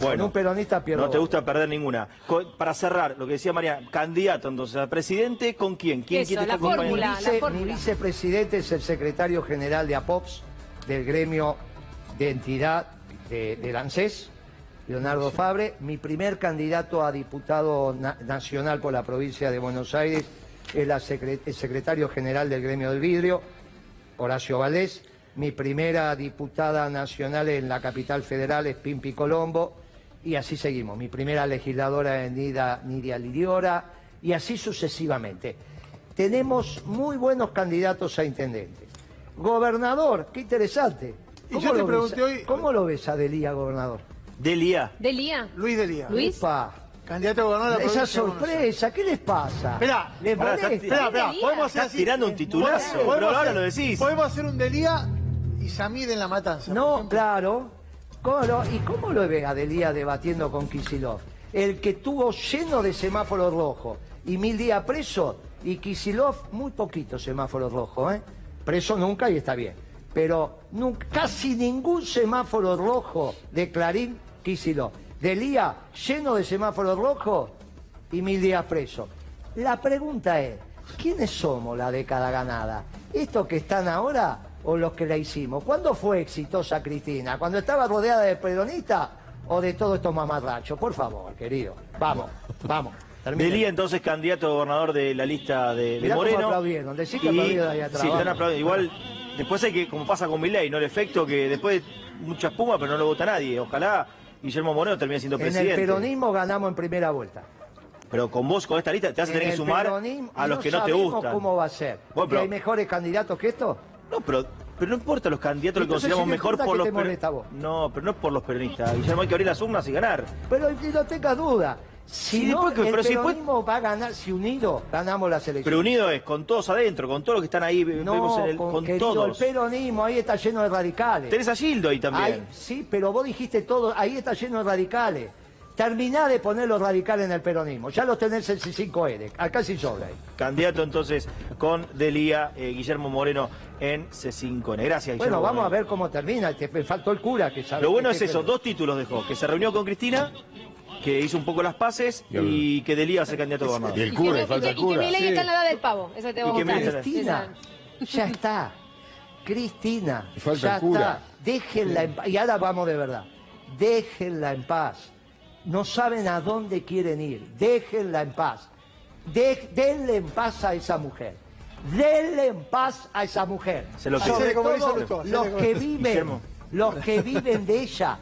No. Con un peronista pierdo. No te gusta perder ninguna. Para cerrar, lo que decía María, candidato entonces a presidente, ¿con quién? ¿Quién Eso, quién la fórmula. Mi, la vicepresidente es el secretario general de APOPS, del gremio de entidad de, del ANSES, Leonardo Fabre. Mi primer candidato a diputado na- nacional por la provincia de Buenos Aires es la secre- el secretario general del gremio del vidrio, Horacio Valdés. Mi primera diputada nacional en la capital federal es Pimpi Colombo. Y así seguimos. Mi primera legisladora es Nida, Nidia Lidiora. Y así sucesivamente. Tenemos muy buenos candidatos a intendente. Gobernador, qué interesante. Y ¿Cómo yo te lo pregunté ves, hoy- ¿Cómo lo ves a Delía, gobernador? Delia. Delía. Luis Delía. Luis. Epa, Candidato a gobernador de la esa sorpresa, ¿qué les pasa? Esperá, ¿Les pará, espera, Delía. podemos hacer Estás así. tirando un titulazo, pero ahora lo decís. Podemos hacer un Delía y Samir en la matanza. No, claro. ¿Cómo lo- ¿Y cómo lo ve a Delía debatiendo con Kisilov? El que tuvo lleno de semáforos rojos y mil días preso y Kisilov muy poquito semáforos rojos, ¿eh? Preso nunca y está bien. Pero casi ningún semáforo rojo de Clarín Kisilov. Delía lleno de semáforos rojos y mil días preso. La pregunta es, ¿quiénes somos la década ganada? ¿Estos que están ahora o los que la hicimos? ¿Cuándo fue exitosa Cristina? ¿Cuando estaba rodeada de peronistas o de todos estos mamarrachos? Por favor, querido. Vamos, vamos. Delia entonces candidato a gobernador de la lista de, de Mirá cómo Moreno. aplaudieron, decí que Y- aplaudieron ahí atrás, Sí, están aplaudiendo. Igual, después hay que, como pasa con Milei, ¿no? El efecto que después mucha espuma, pero no lo vota nadie. Ojalá Guillermo Moreno termine siendo En el presidente. peronismo ganamos en primera vuelta. Pero con vos, con esta lista, te vas a tener que sumar a los no que no te gustan. cómo va a ser. Bueno, pero- hay mejores candidatos que estos. No, pero, pero no importa los candidatos que Entonces, consideramos si mejor por ¿qué los molesta vos? No, pero no por los peronistas. Guillermo, hay que abrir las urnas y ganar. Pero no tengas duda. Si Sí, no, después el pero si después- peronismo va a ganar, si unido ganamos las elecciones. Pero unido es con todos adentro, con todos los que están ahí, vemos no, en el- con, todos. el peronismo, ahí está lleno de radicales. Tenés a Gildo ahí también. Ahí- sí, pero vos dijiste todo, ahí está lleno de radicales. Terminá de poner los radicales en el peronismo. Ya los tenés en C5N. Acá sí sobra. Candidato entonces con Delía, eh, Guillermo Moreno en C5N. Gracias, Guillermo. Bueno, vamos a ver cómo termina. Te me faltó el cura que sabe. Lo bueno que- es que- eso, dos títulos dejó, que se reunió con Cristina, que hizo un poco las paces Y y que Delía va a ser candidato a gobernador. Y el Y cura, que, falta y el que, y que cura. Milei está en la edad del pavo. Eso te va a gustar. Cristina, ya está. Cristina, falta ya el cura. está. Déjenla en paz. Y ahora vamos de verdad. Déjenla en paz. No saben a dónde quieren ir. Déjenla en paz. De- denle en paz a esa mujer. Denle en paz a esa mujer. Se lo Sobre todo los que viven, los que viven de ella,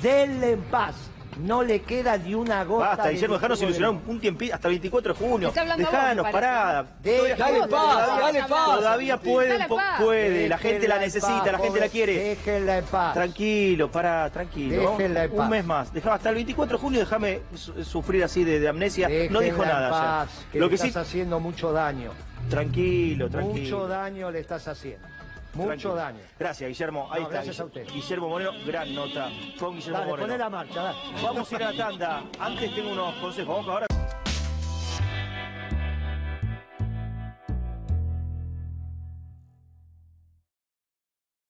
denle en paz. No le queda ni una gota. Basta, Guillermo, dejanos solucionar un, un tiempito hasta el 24 de junio. Dejanos, pará. De- dale paz, dale paz. Todavía puede, un puede. La gente la necesita, paz, la gente la quiere. Déjenla en paz. Tranquilo, pará, tranquilo. Déjenla en Un paz. mes más. Dejá, hasta el 24 de junio déjame su- sufrir así de, de amnesia. no dijo en nada. paz, que Lo le que sí, estás haciendo mucho daño. tranquilo, tranquilo. Mucho daño le estás haciendo. Mucho tranquilo. daño. Gracias, Guillermo. Ahí No, está. gracias a usted. Guillermo Moreno, gran nota con Guillermo Dale, Moreno. poné la marcha, dale. Vamos a ir a la tanda. Antes tengo unos consejos. Vamos ahora.